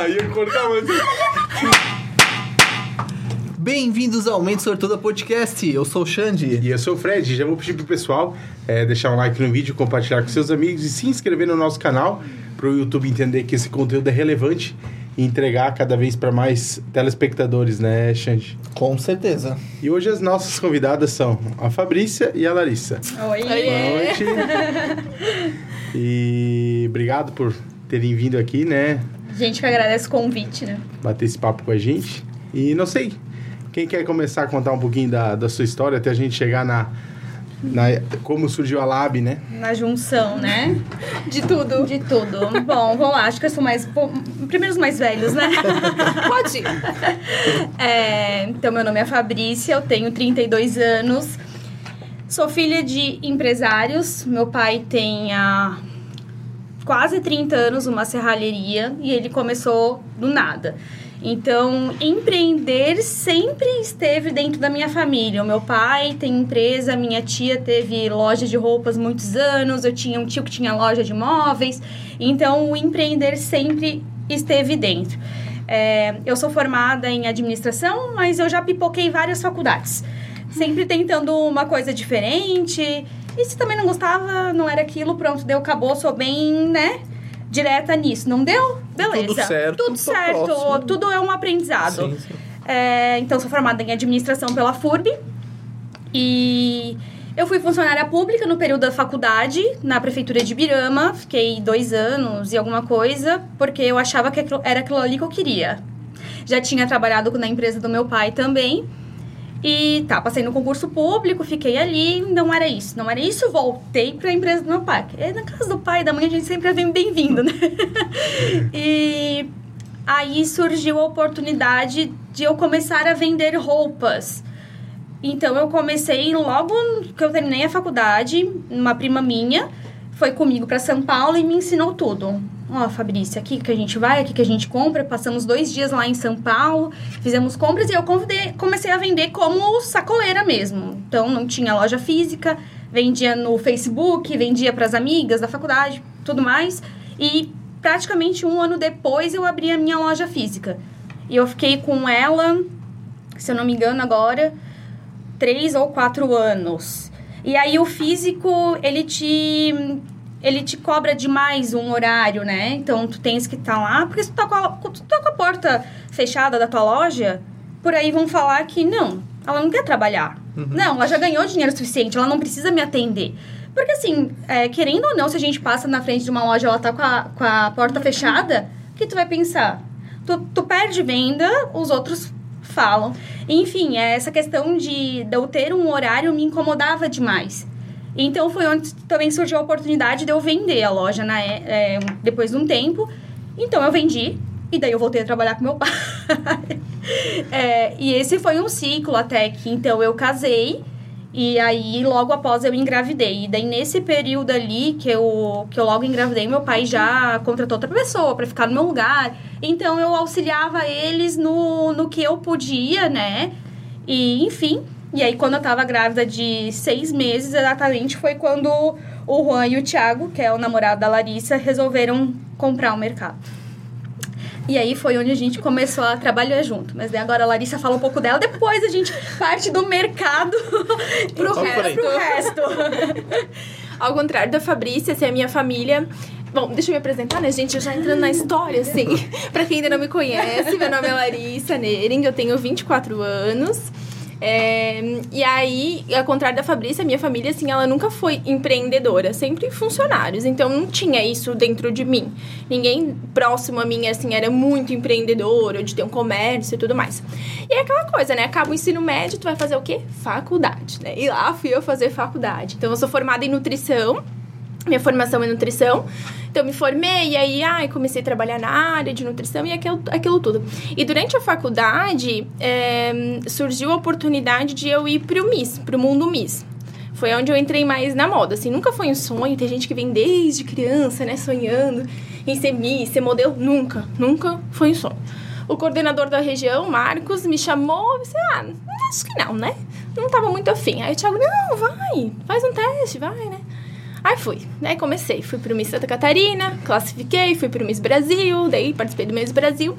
Ah, ia cortar, mas. Bem-vindos ao Mente Sortuda Podcast. Eu sou o Xande. E eu sou o Fred. Já vou pedir pro pessoal é, deixar um like no vídeo, compartilhar com seus amigos e se inscrever no nosso canal para o YouTube entender que esse conteúdo é relevante e entregar cada vez para mais telespectadores, né, Xande? Com certeza. E hoje as nossas convidadas são a Fabrícia e a Larissa. Oi. Boa noite. E obrigado por terem vindo aqui, né? Gente que agradece o convite, né? Bater esse papo com a gente. E não sei, quem quer começar a contar um pouquinho da, da sua história até a gente chegar na, na. Como surgiu a Lab, né? Na junção, né? De tudo. De tudo. Bom, vamos lá. Acho que eu sou mais... bom, Primeiro os mais velhos, né? Pode ir. É, então, meu nome é Fabrícia, eu tenho 32 anos. Sou filha de empresários. Meu pai tem há quase 30 anos uma serralheria e ele começou do nada. Então, empreender sempre esteve dentro da minha família. O meu pai tem empresa, minha tia teve loja de roupas muitos anos, eu tinha um tio que tinha loja de móveis. Então, o empreender sempre esteve dentro. É, eu sou formada em administração, mas eu já pipoquei várias faculdades. Sempre tentando uma coisa diferente. E se também não gostava, não era aquilo, pronto, deu, acabou, sou bem, né? Direta nisso. Não deu? Beleza. Tudo certo, Tudo certo. próximo. Tudo é um aprendizado. Sim, sim. É, então, sou formada em administração pela FURB. E eu fui funcionária pública no período da faculdade, na prefeitura de Birama. Fiquei dois anos e alguma coisa, porque eu achava que era aquilo ali que eu queria. Já tinha trabalhado na empresa do meu pai também. E tá, passei no concurso público, fiquei ali, não era isso. Não era isso, voltei pra empresa do meu pai. É, na casa do pai e da mãe a gente sempre vem bem-vindo, né? e aí surgiu a oportunidade de eu começar a vender roupas. Então eu comecei logo que eu terminei a faculdade, uma prima minha foi comigo para São Paulo e me ensinou tudo. Ó, Fabrícia, aqui que a gente vai, aqui que a gente compra. Passamos dois dias lá em São Paulo, fizemos compras e eu convidei- comecei a vender como sacoleira mesmo. Então não tinha loja física, vendia no Facebook, vendia para as amigas da faculdade, tudo mais. E praticamente um ano depois eu abri a minha loja física. E eu fiquei com ela, se eu não me engano agora, três ou quatro anos. E aí o físico, ele te ele te cobra demais um horário, né? Então tu tens que estar lá, porque se tu tá, com a, tu tá com a porta fechada da tua loja, por aí vão falar que não, ela não quer trabalhar. Não, ela já ganhou dinheiro suficiente, ela não precisa me atender. Porque assim, é, querendo ou não, se a gente passa na frente de uma loja e ela tá com a, com a porta fechada, o que tu vai pensar? Tu, tu perde venda, os outros falam. Enfim, é, essa questão de, de eu ter um horário me incomodava demais. Então foi onde também surgiu a oportunidade de eu vender a loja na, é, é, depois de um tempo. Então eu vendi e daí eu voltei a trabalhar com meu pai. É, e esse foi um ciclo até que então eu casei e aí logo após eu engravidei. E daí nesse período ali que eu, que eu logo engravidei, meu pai já contratou outra pessoa para ficar no meu lugar. Então eu auxiliava eles no, no que eu podia, né? E enfim. E aí quando eu tava grávida de seis meses, exatamente, foi quando o Juan e o Thiago, que é o namorado da Larissa, resolveram comprar o mercado. E aí foi onde a gente começou a trabalhar junto. Mas daí agora a Larissa fala um pouco dela, depois a gente parte do mercado pro, resto, pro resto. Ao contrário da Fabrícia, essa é a minha família. Bom, deixa eu me apresentar, né, gente? Eu já entrando na história, assim. pra quem ainda não me conhece, meu nome é Larissa Nering, eu tenho 24 anos. É, e aí, ao contrário da Fabrícia, minha família, assim, ela nunca foi empreendedora, sempre funcionários. Então, não tinha isso dentro de mim. Ninguém próximo a mim, assim, era muito empreendedor, ou de ter um comércio e tudo mais. E é aquela coisa, né? Acaba o ensino médio, tu vai fazer o quê? Faculdade, né? E lá fui eu fazer faculdade. Então, eu sou formada em nutrição, minha formação é nutrição. Então, me formei e aí, ai, comecei a trabalhar na área de nutrição e aquilo, aquilo tudo. E durante a faculdade, é, surgiu a oportunidade de eu ir pro Miss, pro mundo Miss. Foi onde eu entrei mais na moda, assim, nunca foi um sonho. Tem gente que vem desde criança, né, sonhando em ser Miss, ser modelo. Nunca, nunca foi um sonho. o coordenador da região, Marcos, me chamou e disse: Ah, acho que não, né? Não tava muito afim. Aí o Thiago, não, vai, faz um teste, vai, né? Aí fui, né? Comecei. Fui pro Miss Santa Catarina, classifiquei, fui pro Miss Brasil, daí participei do Miss Brasil.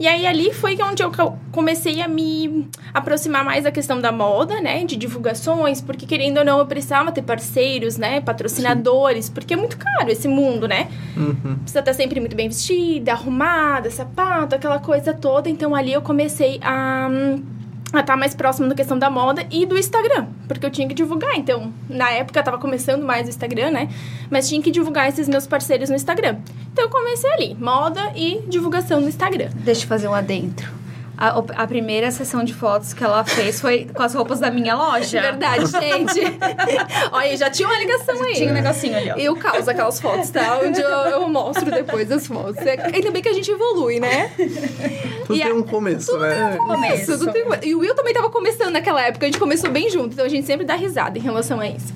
E aí ali foi onde eu comecei a me aproximar mais da questão da moda, né? De divulgações, porque querendo ou não, eu precisava ter parceiros, né? Patrocinadores, Sim. porque é muito caro esse mundo, né? Uhum. Precisa estar sempre muito bem vestida, arrumada, sapato, aquela coisa toda. Então ali eu comecei a a estar tá mais próximo da questão da moda e do Instagram, porque eu tinha que divulgar. Então, na época eu tava começando mais o Instagram, né? Mas tinha que divulgar esses meus parceiros no Instagram. Então eu comecei ali, moda e divulgação no Instagram. Deixa eu fazer um adentro. A, a, primeira sessão de fotos que ela fez foi com as roupas da minha loja. Verdade, gente. Olha, já tinha uma ligação aí. Tinha um negocinho ali, ó. Eu causo aquelas fotos, tá? Onde eu, eu mostro depois as fotos. É, ainda bem que a gente evolui, né? Tudo e tem um começo, tudo né? Tem um começo. Tudo tem... E o Will também tava começando naquela época, a gente começou bem junto, então a gente sempre dá risada em relação a isso.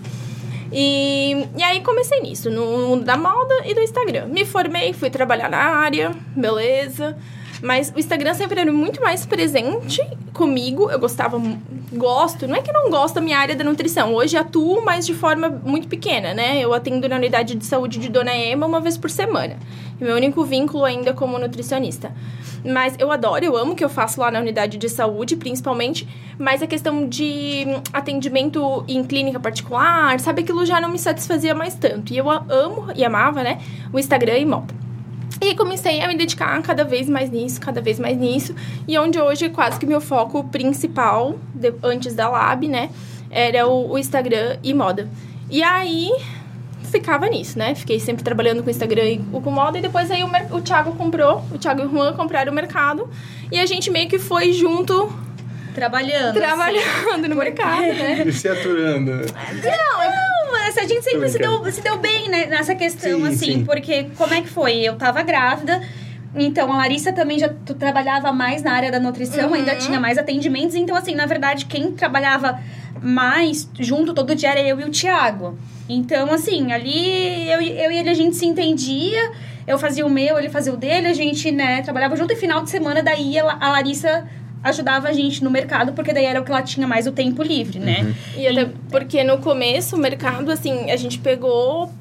E, e aí comecei nisso, no mundo da moda e do Instagram. Me formei, fui trabalhar na área, beleza. Mas o Instagram sempre era muito mais presente comigo. Eu gostava, gosto, não é que não gosto da minha área da nutrição. Hoje atuo, mas de forma muito pequena, né? Eu atendo na unidade de saúde de Dona Ema uma vez por semana. Meu único vínculo ainda como nutricionista. Mas eu adoro, eu amo o que eu faço lá na unidade de saúde, principalmente. Mas a questão de atendimento em clínica particular, sabe? Aquilo já não me satisfazia mais tanto. E eu amo e amava, né? O Instagram e moda. E comecei a me dedicar cada vez mais nisso, cada vez mais nisso. E onde hoje quase que meu foco principal, de, antes da Lab, né? Era o, o, Instagram e moda. E aí ficava nisso, né? Fiquei sempre trabalhando com Instagram e com moda. E depois aí o, o Thiago comprou, o Thiago e o Juan compraram o mercado. E a gente meio que foi junto Trabalhando. Trabalhando assim. no mercado, né? E se aturando. Não, não, mas a gente sempre se deu, se deu bem né, nessa questão, sim, assim, sim. porque como é que foi? Eu tava grávida. Então, a Larissa também já trabalhava mais na área da nutrição, uhum. ainda tinha mais atendimentos. Então, assim, na verdade, quem trabalhava mais junto todo dia era eu e o Thiago. Então, assim, ali eu, eu e ele a gente se entendia. Eu fazia o meu, ele fazia o dele, a gente, né, trabalhava junto e final de semana, daí a Larissa ajudava a gente no mercado, porque daí era o que ela tinha mais o tempo livre, né? Uhum. E até porque no começo o mercado, assim, a gente pegou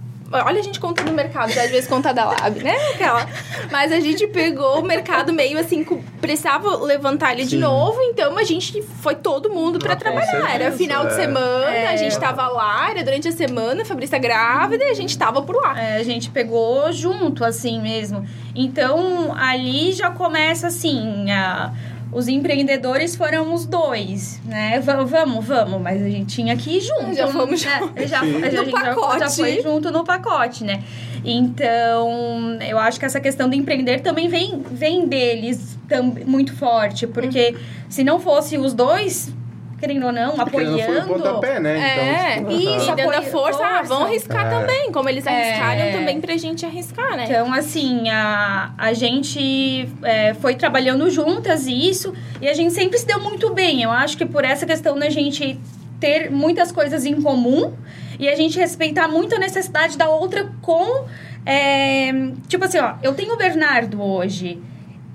Olha a gente conta do mercado, às vezes conta da Lab, né? Aquela. Mas a gente pegou o mercado meio assim, precisava levantar ele Sim. de novo, então a gente foi todo mundo para trabalhar. Era final de é. semana, é. a gente tava lá, era durante a semana, a Fabrícia grávida e a gente tava por lá. É, a gente pegou junto, assim mesmo. Então ali já começa assim, a os empreendedores foram os dois, né? V vamos, vamos, mas a gente tinha que ir junto. Já fomos né? junto. Já, a gente pacote. Já, já foi junto no pacote, né? Então, eu acho que essa questão do empreender também vem, vem deles tam, muito forte, porque uhum. se não fosse os dois, querendo ou não, Porque apoiando. Foi pontapé, né? É, então, tipo, isso, dando a força, força. Ah, vão arriscar é. também, como eles arriscaram é. também pra gente arriscar, né? Então, assim, a, a gente é, foi trabalhando juntas isso, e a gente sempre se deu muito bem. Eu acho que por essa questão da gente ter muitas coisas em comum e a gente respeitar muito a necessidade da outra com. É, tipo assim, ó, eu tenho o Bernardo hoje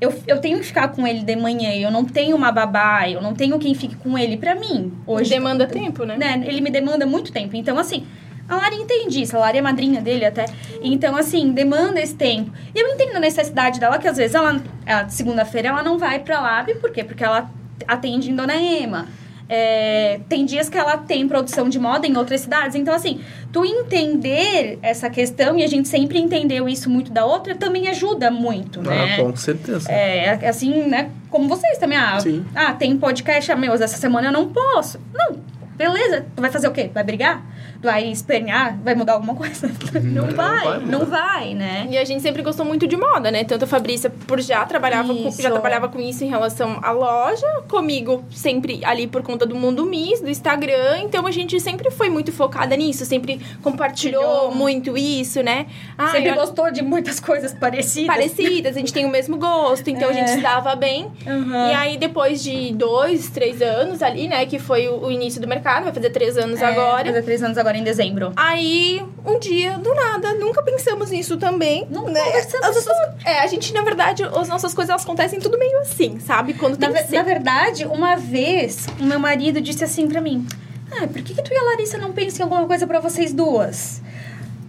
eu, eu tenho que ficar com ele de manhã, eu não tenho uma babá, eu não tenho quem fique com ele para mim. Hoje demanda tempo, né? né? Ele me demanda muito tempo. Então, assim, a Lara entende isso, a Lara é madrinha dele até. Então, assim, demanda esse tempo. E eu entendo a necessidade dela, que às vezes ela, segunda-feira, ela não vai pra Lab, por quê? Porque ela atende em Dona Ema. É, tem dias que ela tem produção de moda em outras cidades. Então, assim, tu entender essa questão, e a gente sempre entendeu isso muito da outra, também ajuda muito, né? Ah, com certeza. É, assim, né? Como vocês também. Ah, Sim. ah tem podcast, ah, meu, essa semana eu não posso. Não, beleza. Tu vai fazer o quê? Vai brigar? Vai espernear, vai mudar alguma coisa. Não, não vai, vai não vai, né? E a gente sempre gostou muito de moda, né? Tanto a Fabrícia por já trabalhava com, já trabalhava com isso em relação à loja, comigo sempre ali por conta do Mundo Miss, do Instagram, então a gente sempre foi muito focada nisso, sempre compartilhou muito isso, né? Ah, sempre gostou de muitas coisas parecidas. Parecidas, a gente tem o mesmo gosto, então é. a gente é. se dava bem. Uhum. E aí depois de dois, três anos ali, né, que foi o, o início do mercado vai fazer três anos É, agora. Fazer três anos agora em dezembro. Aí, um dia, do nada, nunca pensamos nisso também. Não né? conversamos As nossas- É, a gente, na verdade, as nossas coisas elas acontecem tudo meio assim, sabe? Quando Na, tem ve- que ser. na verdade, uma vez, o meu marido disse assim pra mim: Ah, por que, que tu e a Larissa não pensam em alguma coisa pra vocês duas?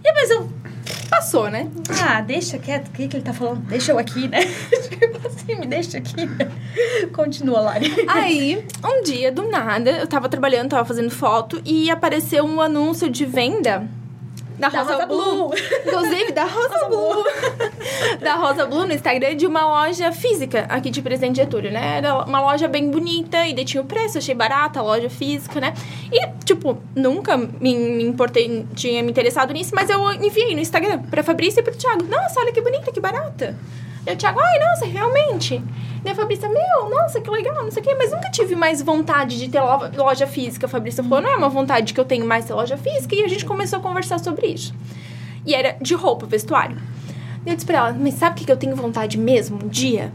E mas eu. Passou, né? Ah, deixa quieto, o que, que ele tá falando? Deixa eu aqui, né? Tipo assim, me deixa aqui. Continua, Lari. Aí, um dia, do nada, eu tava trabalhando, tava fazendo foto e apareceu um anúncio de venda da Rosa, Rosa Blue. Blue. Inclusive, da Rosa, Blue. da Rosa Blue no Instagram de uma loja física aqui de Presidente Getúlio, né? Era uma loja bem bonita e daí tinha o preço, achei barata a loja física, né? E, tipo, nunca me, me importei, tinha me interessado nisso, mas eu enviei no Instagram pra Fabrícia e pro Thiago. Nossa, olha que bonita, que barata. E o Thiago, ai, nossa, realmente. Daí a Fabrícia, meu, nossa, que legal, não sei o quê. Mas nunca tive mais vontade de ter lo- loja física. A Fabrícia falou, não é uma vontade que eu tenho mais ter loja física. E a gente começou a conversar sobre isso. E era de roupa, vestuário. Daí eu disse pra ela, mas sabe o que que eu tenho vontade mesmo, um dia?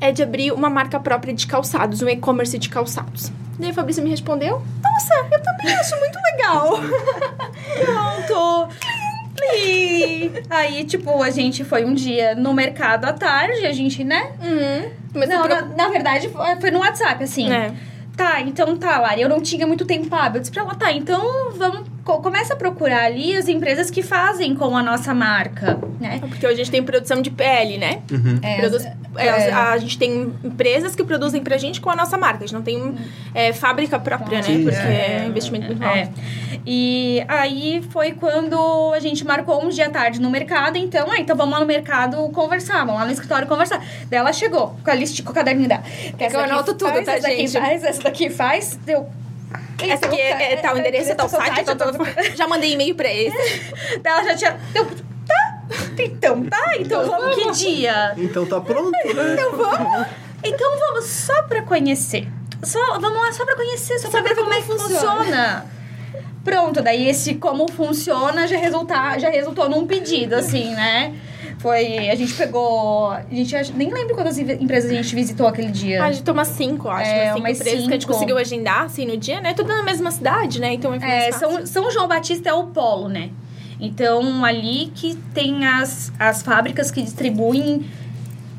É de abrir uma marca própria de calçados, um e-commerce de calçados. Daí a Fabrícia me respondeu, nossa, eu também acho muito legal. Pronto. Aí, tipo, a gente foi um dia no mercado à tarde, a gente, né? Uhum. Mas não, na, na verdade, foi foi no WhatsApp, assim. É. Tá, então tá, Lari, eu não tinha muito tempo hábil. Eu disse pra ela, tá, então vamos. Co- Começa a procurar ali as empresas que fazem com a nossa marca, né? Porque hoje a gente tem produção de pele, né? É, Produz- é, é. A, a gente tem empresas que produzem pra gente com a nossa marca. A gente não tem é, fábrica própria, né? Sim, Porque sim. é, um investimento muito alto. É. E aí foi quando a gente marcou um dia à tarde no mercado, então, ah, então vamos lá no mercado conversar, vamos lá no escritório conversar. Daí ela chegou com a lista, com o caderninho dela. Eu daqui anoto tudo, faz, tá, essa daqui gente? faz, essa daqui faz, deu. Essa aqui é, é tal endereço, é tal site, tal, tal, tal. Já mandei e-mail pra esse. Daí ela já tinha. Deu, tá? Então tá, então vamos que dia? Então tá pronto, né? Então vamos só pra conhecer. Só, vamos lá só pra conhecer, só, pra ver como, é que funciona. Pronto, daí esse como funciona já, resulta, já resultou num pedido, assim, né? Foi. A gente pegou. A gente nem lembro quantas empresas a gente visitou aquele dia. Ah, a gente toma cinco, acho. É, cinco empresas que a gente cinco. conseguiu agendar, assim, no dia, né? Tudo na mesma cidade, né? Então é É. São, São João Batista é o polo, né? Então, ali que tem as, as fábricas que distribuem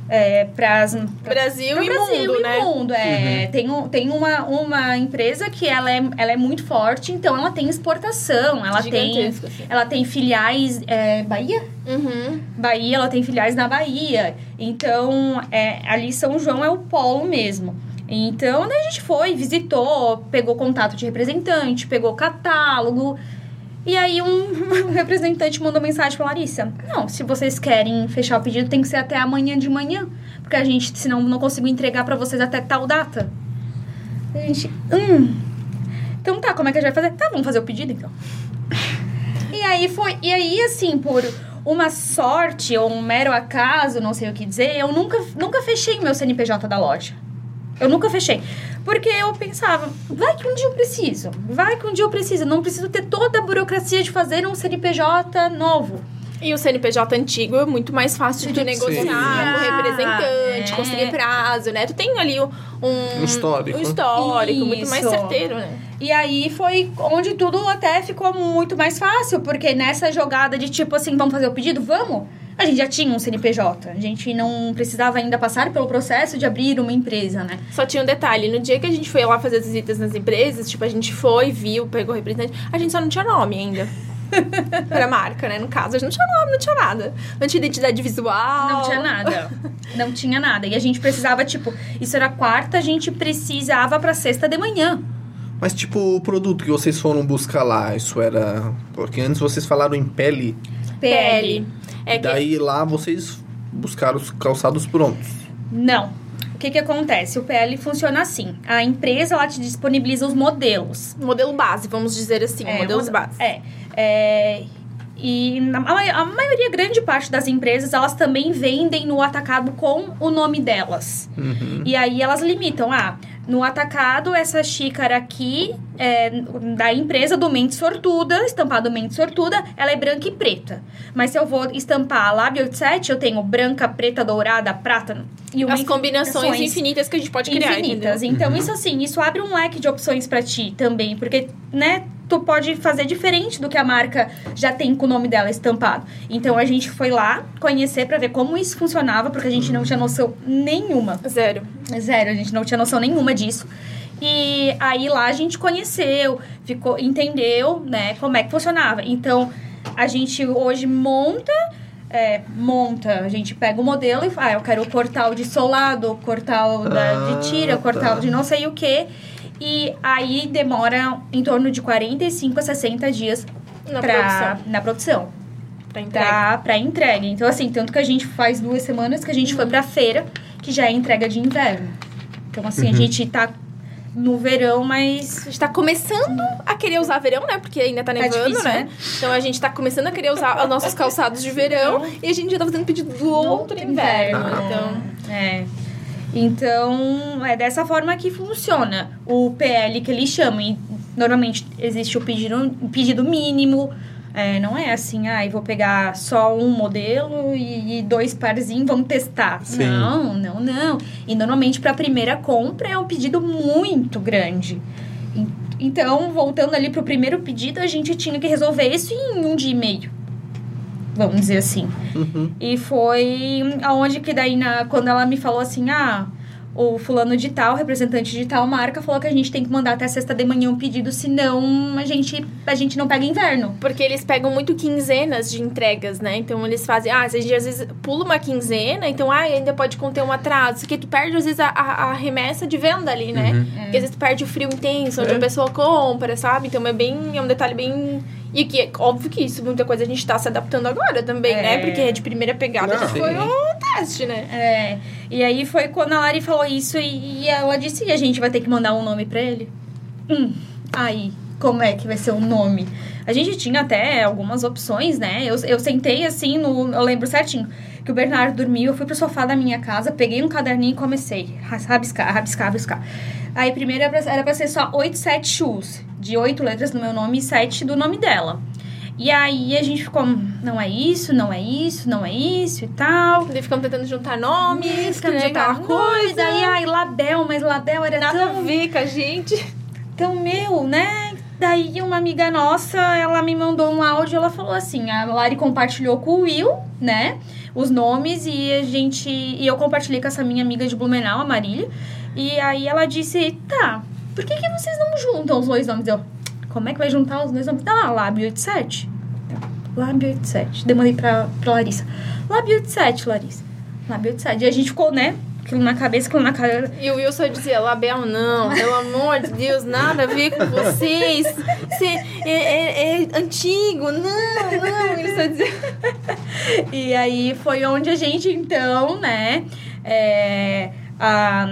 é, para as Brasil Pro e Brasil mundo, e né? mundo, é. Tem, um, tem uma, uma empresa que ela é, ela é muito forte, então ela tem exportação, ela tem, assim. ela tem filiais... É, Bahia? Uhum. Bahia, ela tem filiais na Bahia. Então, é, ali São João é o polo mesmo. Então, daí a gente foi, visitou, pegou contato de representante, pegou catálogo. E aí um representante mandou mensagem pra Larissa. Não, se vocês querem fechar o pedido, tem que ser até amanhã de manhã. Porque a gente, senão, não consigo entregar pra vocês até tal data. A gente, hum... Então tá, como é que a gente vai fazer? Tá, vamos fazer o pedido então. E aí foi. E aí, assim, por uma sorte ou um mero acaso, não sei o que dizer, eu nunca, nunca fechei meu CNPJ da loja. Eu nunca fechei. Porque eu pensava, vai que um dia eu preciso. Vai que um dia eu preciso. Não preciso ter toda a burocracia de fazer um CNPJ novo. E o CNPJ antigo é muito mais fácil de negociar com o representante, É. conseguir prazo, né? Tu tem ali um, um histórico. um histórico muito mais certeiro, né? E aí foi onde tudo até ficou muito mais fácil, porque nessa jogada de tipo assim, vamos fazer o pedido? Vamos! A gente já tinha um CNPJ. A gente não precisava ainda passar pelo processo de abrir uma empresa, né? Só tinha um detalhe, no dia que a gente foi lá fazer as visitas nas empresas, tipo, a gente foi, viu, pegou o representante, a gente só não tinha nome ainda. Pra marca, né? No caso, a gente não tinha nome, não tinha nada. Não tinha identidade visual. Não tinha nada. Não tinha nada. E a gente precisava, tipo, isso era quarta, a gente precisava pra sexta de manhã. Mas, tipo, o produto que vocês foram buscar lá, isso era. Porque antes vocês falaram em pele. PL. É que Daí lá vocês buscaram os calçados prontos. Não. O que que acontece? O PL funciona assim. A empresa, ela te disponibiliza os modelos. modelo base, vamos dizer assim, É, modelos mod- base. É. é, e a maioria, grande parte das empresas, elas também vendem no atacado com o nome delas. Uhum. E aí elas limitam, ah, No atacado, essa xícara aqui é da empresa do Mente Sortuda, estampado Mente Sortuda, ela é branca e preta. Mas se eu vou estampar a Lábio 87, eu tenho branca, preta, dourada, prata e uma As combinações infinitas que a gente pode criar, infinitas. entendeu? Então, isso assim, isso abre um leque de opções pra ti também, porque, né, tu pode fazer diferente do que a marca já tem com o nome dela estampado. Então, a gente foi lá conhecer pra ver como isso funcionava, porque a gente não tinha noção nenhuma. Zero. Zero, a gente não tinha noção nenhuma disso. E aí lá a gente conheceu, ficou, entendeu, né, como é que funcionava. Então, a gente hoje monta é, monta, a gente pega o modelo e fala, ah, eu quero o cortal de solado, o cortal da, Ah, de tira, o cortal tá. de não sei o que. E aí demora em torno de 45 a 60 dias Na pra, produção. na produção. Pra entrega. Pra, pra entrega. Então, assim, tanto que a gente faz duas semanas que a gente foi pra feira, que já é entrega de inverno. Então, assim, a gente tá no verão, mas A gente tá começando a querer usar verão, né? Porque ainda tá Tá nevando, difícil, né? né? Então a gente tá começando a querer usar os nossos calçados de verão e a gente já tá fazendo pedido do outro inverno. Então, É. Então, é dessa forma que funciona o PL que eles chamam. E, normalmente existe o pedido, o pedido mínimo. É, não é assim, ah, vou pegar só um modelo e, e dois parzinhos, vamos testar. Sim. Não, não, não. E normalmente para a primeira compra é um pedido muito grande. En- Então, voltando ali pro primeiro pedido, a gente tinha que resolver isso em um dia e meio. Vamos dizer assim. Uhum. E foi aonde que daí, na, quando ela me falou assim, ah, o fulano de tal, representante de tal marca, falou que a gente tem que mandar até sexta de manhã um pedido, senão a gente, a gente não pega inverno. porque eles pegam muito quinzenas de entregas, né? Então eles fazem, ah, a gente às vezes pula uma quinzena, então ah, ainda pode conter um atraso. Porque tu perde, às vezes, a, a, a remessa de venda ali, né? Porque às vezes tu perde o frio intenso, onde É. a pessoa compra, sabe? Então é bem. É um detalhe bem. E que é óbvio que isso, muita coisa a gente tá se adaptando agora também, É. né? Porque é de primeira pegada Não, já foi um teste, né? É, e aí foi quando a Lari falou isso e, e ela disse, e a gente vai ter que mandar um nome pra ele? Hum, aí, como é que vai ser o nome? A gente tinha até algumas opções, né? Eu, eu sentei assim, no, eu lembro certinho, que o Bernardo dormiu, eu fui pro sofá da minha casa, peguei um caderninho e comecei a rabiscar, rabiscar, rabiscar. Aí primeiro era pra, era pra ser só 8, 7 shoes, de oito letras no meu nome e sete do nome dela. E aí a gente ficou, não é isso, não é isso, não é isso e tal. Daí ficamos tentando juntar nomes, de tal Aquela coisa. Aí, ai, Label, mas Label era Nada a tão, ver com a gente. tão meu, né? Daí uma amiga nossa, ela me mandou um áudio, ela falou assim, a Lari compartilhou com o Will, né? Os nomes e a gente... E eu compartilhei com essa minha amiga de Blumenau, a Marília. E aí ela disse, tá, por que, que vocês não juntam os dois nomes? Eu, como é que vai juntar os dois nomes? Lá, Lab 87. Lab 87. Demandei pra, pra Larissa. Lab 87, Larissa. Lab 87. E a gente ficou, né? Aquilo na cabeça, aquilo na cara. E o Wilson dizia, Label não, pelo amor de Deus, nada a ver com vocês. Você é, é- é antigo, não, não. Ele só dizia. E aí foi onde a gente, então, né? é, a,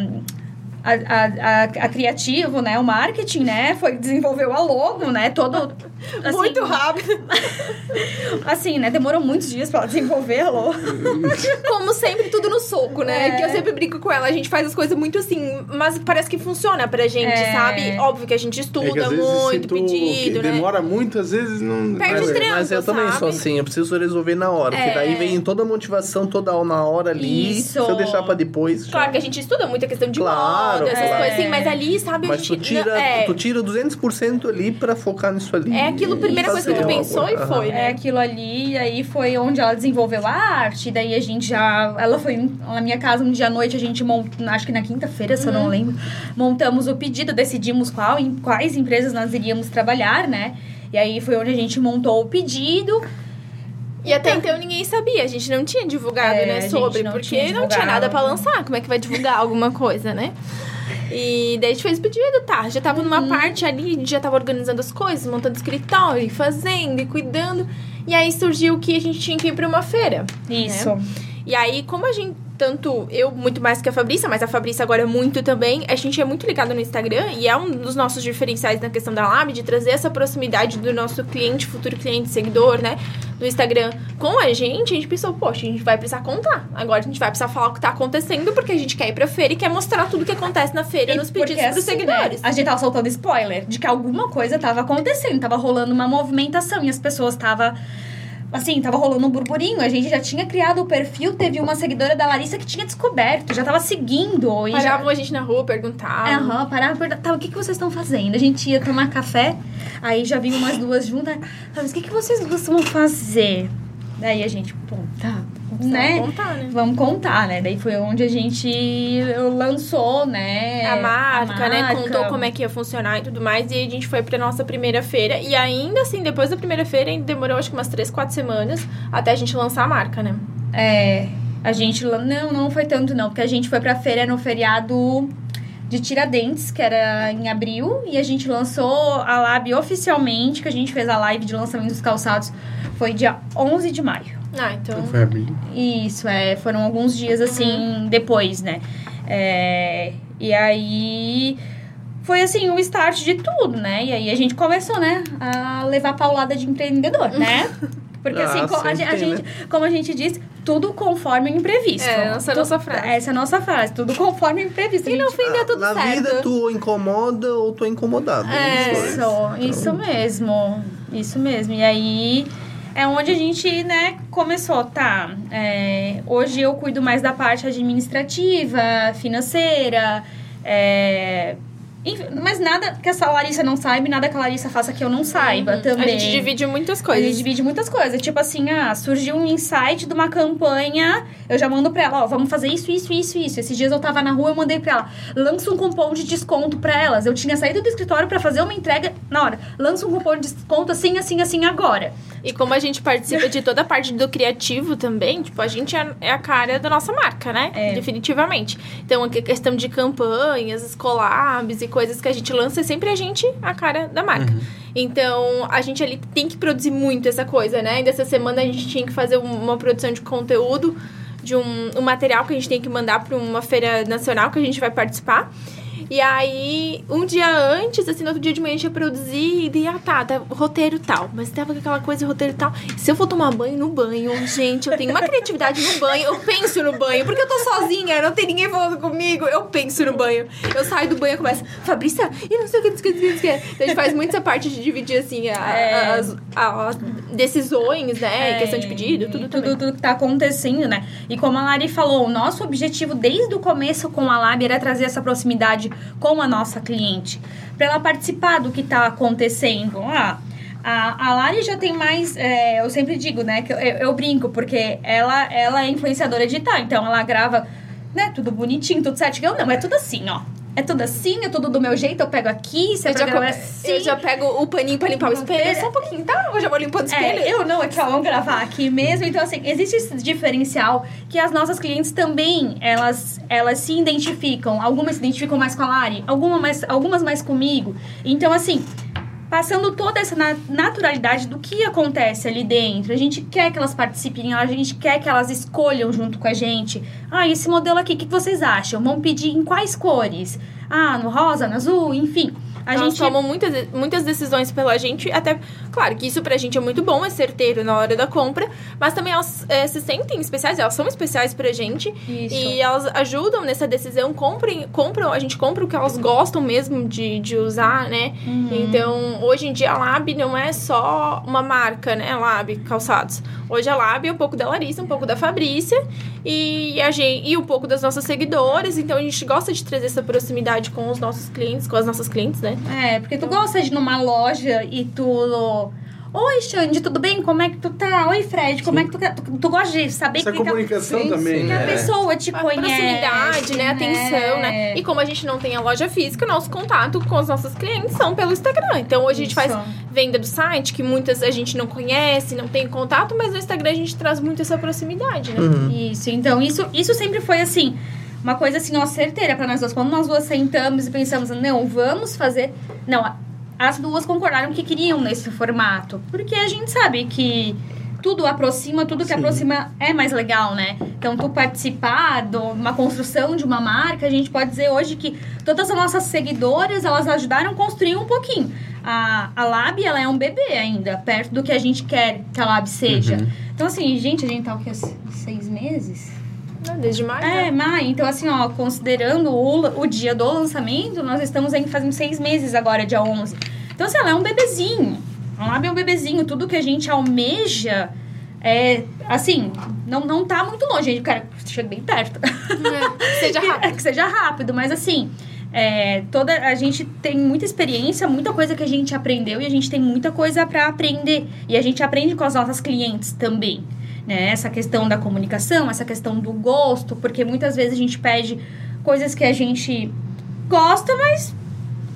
a, a, a, a criativo, né? O marketing, né? Foi, desenvolveu a logo, né? Todo. Assim, Muito rápido. Assim, né? Demorou muitos dias pra ela desenvolver a logo. Como sempre, tudo no soco, né? É. Que eu sempre brinco com ela. A gente faz as coisas muito assim, mas parece que funciona pra gente, É. sabe? Óbvio que a gente É que estuda às vezes se muito, pedido, né? demora muito, às vezes não... Perde Mas- trampo, Mas eu também sou assim, eu preciso resolver na hora. Porque É. daí vem toda a motivação, toda na hora ali. Isso. Se eu deixar pra depois. já- Claro que a gente estuda muito a questão de Claro, moda, essas coisas assim, mas ali, sabe, a Mas gente. tu tira, é, tu tira 200% ali pra focar nisso ali. É aquilo, a primeira coisa que tu pensou algo. e foi, É né? aquilo ali, e aí foi onde ela desenvolveu a arte, daí a gente já. Ela foi na minha casa um dia à noite, a gente montou, acho que na quinta-feira, se eu não lembro, montamos o pedido, decidimos qual, em quais empresas nós iríamos trabalhar, né? E aí foi onde a gente montou o pedido. E até então ninguém sabia, a gente não tinha divulgado, É, né, sobre, não porque tinha não tinha nada pra lançar. Como é que vai divulgar alguma coisa, né? E daí a gente fez o pedido, tá? Já tava numa Uhum. parte ali, já tava organizando as coisas, montando escritório, e fazendo e cuidando. E aí surgiu que a gente tinha que ir pra uma feira. Isso. E aí, como a gente, tanto eu muito mais que a Fabrícia, mas a Fabrícia agora muito também, a gente é muito ligado no Instagram e é um dos nossos diferenciais na questão da Lab, de trazer essa proximidade do nosso cliente, futuro cliente, seguidor, né? no Instagram com a gente, a gente pensou, poxa, a gente vai precisar contar. Agora a gente vai precisar falar o que tá acontecendo, porque a gente quer ir pra feira e quer mostrar tudo que acontece na feira E nos pedidos pros assim, seguidores. né, a gente tava soltando spoiler de que alguma coisa tava acontecendo, tava rolando uma movimentação e as pessoas tava assim, tava rolando um burburinho. A gente já tinha criado o perfil, teve uma seguidora da Larissa que tinha descoberto, já tava seguindo e já Paravam a gente na rua, perguntavam. Aham, parava e perguntava, tá, o que, que vocês estão fazendo? A gente ia tomar café, aí já vinham umas duas juntas, falava, o que, que vocês costumam fazer? Daí a gente, pô, tá, Né? contar, né? Vamos contar, né? Daí foi onde a gente lançou, né? a marca, a né? marca. Contou como é que ia funcionar e tudo mais. E aí a gente foi pra nossa primeira feira. E ainda assim, depois da primeira feira, ainda demorou acho que umas 3, 4 semanas até a gente lançar a marca, né? É, a gente, não, não foi tanto não, porque a gente foi pra feira no feriado de Tiradentes, que era em abril, e a gente lançou a Lab oficialmente, que a gente fez a live de lançamento dos calçados, foi dia 11 de maio. Ah, então. Foi abrir. Isso, é, foram alguns dias assim depois, né? É, e aí foi assim o start de tudo, né? E aí a gente começou, né, a levar paulada de empreendedor, né? Porque assim, Ah, co- a, a gente- como a gente disse, tudo conforme o imprevisto. É, essa é a nossa frase. Essa é a nossa frase, tudo conforme o imprevisto. E no fim deu tudo Na certo. vida, tu incomoda ou tu é incomodado. É. Isso, isso mesmo. Isso mesmo. E aí é onde a gente, né, começou, tá? é, hoje eu cuido mais da parte administrativa, financeira, é, enfim, mas nada que essa Larissa não saiba, nada que a Larissa faça que eu não saiba Uhum. também. A gente divide muitas A coisas. gente divide muitas coisas. Tipo assim, ah, surgiu um insight de uma campanha, eu já mando pra ela, ó, vamos fazer isso, isso, isso, isso. Esses dias eu tava na rua, eu mandei pra ela, lança um cupom de desconto pra elas. Eu tinha saído do escritório pra fazer uma entrega na hora. Lança um cupom de desconto assim, assim, assim, agora. E como a gente participa de toda a parte do criativo também, tipo, a gente é é a cara da nossa marca, né? É. Definitivamente. Então, a questão de campanhas, as collabs e coisas que a gente lança, é sempre a gente a cara da marca. Então, a gente ali tem que produzir muito essa coisa, né? Ainda essa semana a gente tinha que fazer um- uma produção de conteúdo, de um, um material que a gente tem que mandar para uma feira nacional que a gente vai participar. E aí, um dia antes, assim, no outro dia de manhã a gente ia produzir e ah, tá, tá, roteiro tal. Mas tava com aquela coisa, roteiro tal. Se eu for tomar banho no banho, gente, eu tenho uma criatividade no banho, eu penso no banho, porque eu tô sozinha, não tem ninguém falando comigo, eu penso no banho. Eu saio do banho e começo, Fabrícia, e não sei o que, não sei o que, não sei o que. Então a gente faz muito essa parte de dividir, assim, a- É. as, as decisões, né? É, questão de pedido, tudo, tudo, tudo que tá acontecendo, né? E como a Lari falou, o nosso objetivo desde o começo com a Lab era trazer essa proximidade com a nossa cliente, para ela participar do que tá acontecendo. Ah, a, a Lari já tem mais, é, eu sempre digo, né, que eu, eu- eu brinco, porque ela, ela é influenciadora digital, então ela grava, né, tudo bonitinho, tudo certinho. Eu não, é tudo assim, ó. É tudo assim, é tudo do meu jeito, eu pego aqui, você Eu já, come- assim. eu já pego o paninho pra limpar o espelho. Só um pouquinho, tá? Eu já vou limpando o espelho. É, eu não, aqui, ó, vamos gravar aqui mesmo. Então, assim, existe esse diferencial que as nossas clientes também, elas, elas se identificam. Algumas se identificam mais com a Lari, alguma mais, algumas mais comigo. Então, assim, passando toda essa na- naturalidade do que acontece ali dentro, a gente quer que elas participem, a gente quer que elas escolham junto com a gente. Ah, esse modelo aqui, o que vocês acham? Vão pedir em quais cores? Ah, no rosa, no azul, enfim. A Elas gente tomam muitas, muitas decisões pela gente, até, claro que isso pra gente é muito bom, é certeiro na hora da compra, mas também elas é, se sentem especiais, elas são especiais pra gente, Isso. e elas ajudam nessa decisão, comprem, compram, a gente compra o que elas gostam mesmo de, de usar, né? Uhum. Então, hoje em dia a Lab não é só uma marca, né, Lab Calçados. Hoje a Lab é um pouco da Larissa, um pouco da Fabrícia e, a gente, e um pouco das nossas seguidoras, então a gente gosta de trazer essa proximidade com os nossos clientes, com as nossas clientes, né? É, porque tu gosta de ir numa loja e tu. Oi, Xande, tudo bem? Como é que tu tá? Oi, Fred, como é que tu tá? Tu, tu gosta de saber Essa que, que a- comunicação Sim, também, sim, que a né? pessoa te a conhece. proximidade, né? Atenção, né? E como a gente não tem a loja física, nosso contato com os nossos clientes são pelo Instagram. Então hoje a gente faz Isso. venda do site, que muitas a gente não conhece, não tem contato, mas no Instagram a gente traz muito essa proximidade, né? Uhum. Isso, então isso, isso sempre foi assim, uma coisa assim, ó, certeira pra nós duas. Quando nós duas sentamos e pensamos, não, vamos fazer. Não, as duas concordaram que queriam nesse formato. Porque a gente sabe que tudo aproxima, tudo que Sim. aproxima é mais legal, né? Então, tu participar de uma construção de uma marca, a gente pode dizer hoje que todas as nossas seguidoras, elas ajudaram a construir um pouquinho. A, a Lab, ela é um bebê ainda, perto do que a gente quer que a Lab seja. Uhum. Então, assim, gente, a gente tá o quê? Seis meses? Ah, Desde maio. É, né? Mai, então assim, ó, considerando o, o dia do lançamento, nós estamos aí fazendo seis meses agora, dia 11. Então, assim, ela é um bebezinho. A Lab é um bebezinho. Tudo que a gente almeja é, assim, não, não tá muito longe. A gente que chegue bem perto. É, Seja Que- rápido. que seja rápido, mas assim, é, toda a gente tem muita experiência, muita coisa que a gente aprendeu e a gente tem muita coisa para aprender. E a gente aprende com as nossas clientes também. Né? Essa questão da comunicação, essa questão do gosto, porque muitas vezes a gente pede coisas que a gente gosta, mas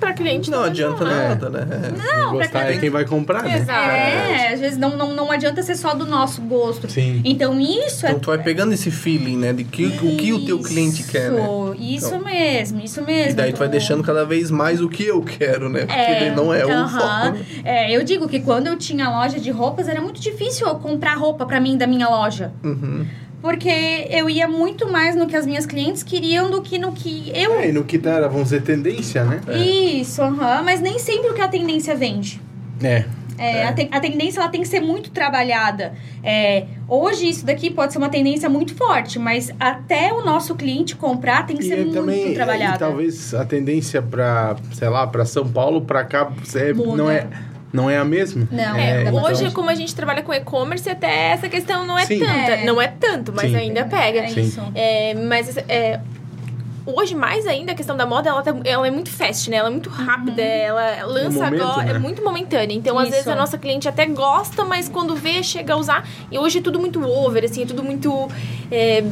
Pra cliente Não não adianta É. nada, né? Quem gostar pra é quem vai comprar, né? Exato. é, às vezes não, não, não adianta ser só do nosso gosto. Sim. Então isso é Então tu vai pegando esse feeling, né? De que, o que o teu cliente quer, né? Isso, Isso Então. mesmo, isso mesmo. E daí tu vai deixando cada vez mais o que eu quero, né? Porque daí não é o aham. foco. né? É, eu digo que quando eu tinha loja de roupas, era muito difícil eu comprar roupa pra mim da minha loja. Uhum. Porque eu ia muito mais no que as minhas clientes queriam do que no que eu. É, e no que tá, vamos dizer, tendência, né? Isso, aham. Mas nem sempre o que a tendência vende. É. É, A, ten- a tendência ela tem que ser muito trabalhada. É, hoje isso daqui pode ser uma tendência muito forte, mas até o nosso cliente comprar tem que E ser é muito também, e trabalhada. talvez a tendência pra, sei lá, pra São Paulo, pra cá, é, não é, não é a mesma? Não, É, É, hoje, então- como a gente trabalha com e-commerce, até essa questão não é Sim. tanta. É. Não é tanto, mas Sim. ainda pega. É. É, mas é, hoje, mais ainda, a questão da moda, ela, tá- ela é muito fast, né? Ela é muito rápida, ela lança momento, agora, né? é muito momentânea. Então, às Isso. vezes, a nossa cliente até gosta, mas quando vê, chega a usar. E hoje é tudo muito over, assim, é tudo muito... é,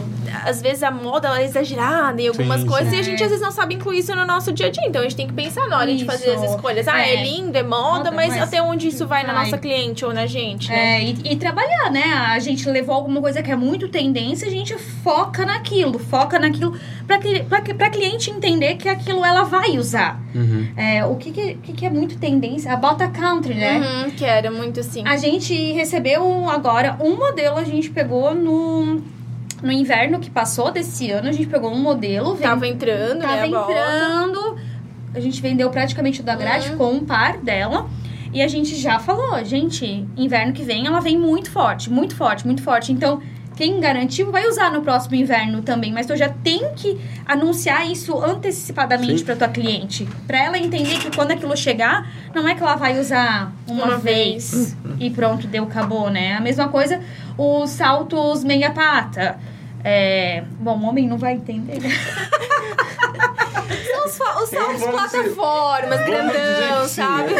às vezes, a moda, ela é exagerada em algumas Sim, coisas. sim. E a gente, às vezes, não sabe incluir isso no nosso dia a dia. Então, a gente tem que pensar na hora de Isso. fazer as escolhas. Ah, é, É. lindo, é moda, Moda, mas, mas até onde isso vai na vai. nossa cliente ou na gente, né? É, e, e trabalhar, né? A gente levou alguma coisa que é muito tendência, a gente foca naquilo, foca naquilo pra, que, pra, que, pra cliente entender que aquilo ela vai usar. Uhum. É, o que, que, que que é muito tendência? A bota country, né? Uhum, que era muito assim. A gente recebeu agora um modelo, a gente pegou no, no inverno que passou desse ano, a gente pegou um modelo, vem- Tava entrando, tava né? a entrando. A gente vendeu praticamente o da grade Uhum. com um par dela. E a gente já falou, gente, inverno que vem ela vem muito forte, muito forte, muito forte. Então, quem garantiu vai usar no próximo inverno também, mas tu já tem que anunciar isso antecipadamente para tua cliente, para ela entender que quando aquilo chegar, não é que ela vai usar uma, Uma vez e pronto, deu, acabou, né? A mesma coisa, os saltos meia pata. É, bom, o homem não vai entender. São os, os dizer- plataformas, grandão, sabe?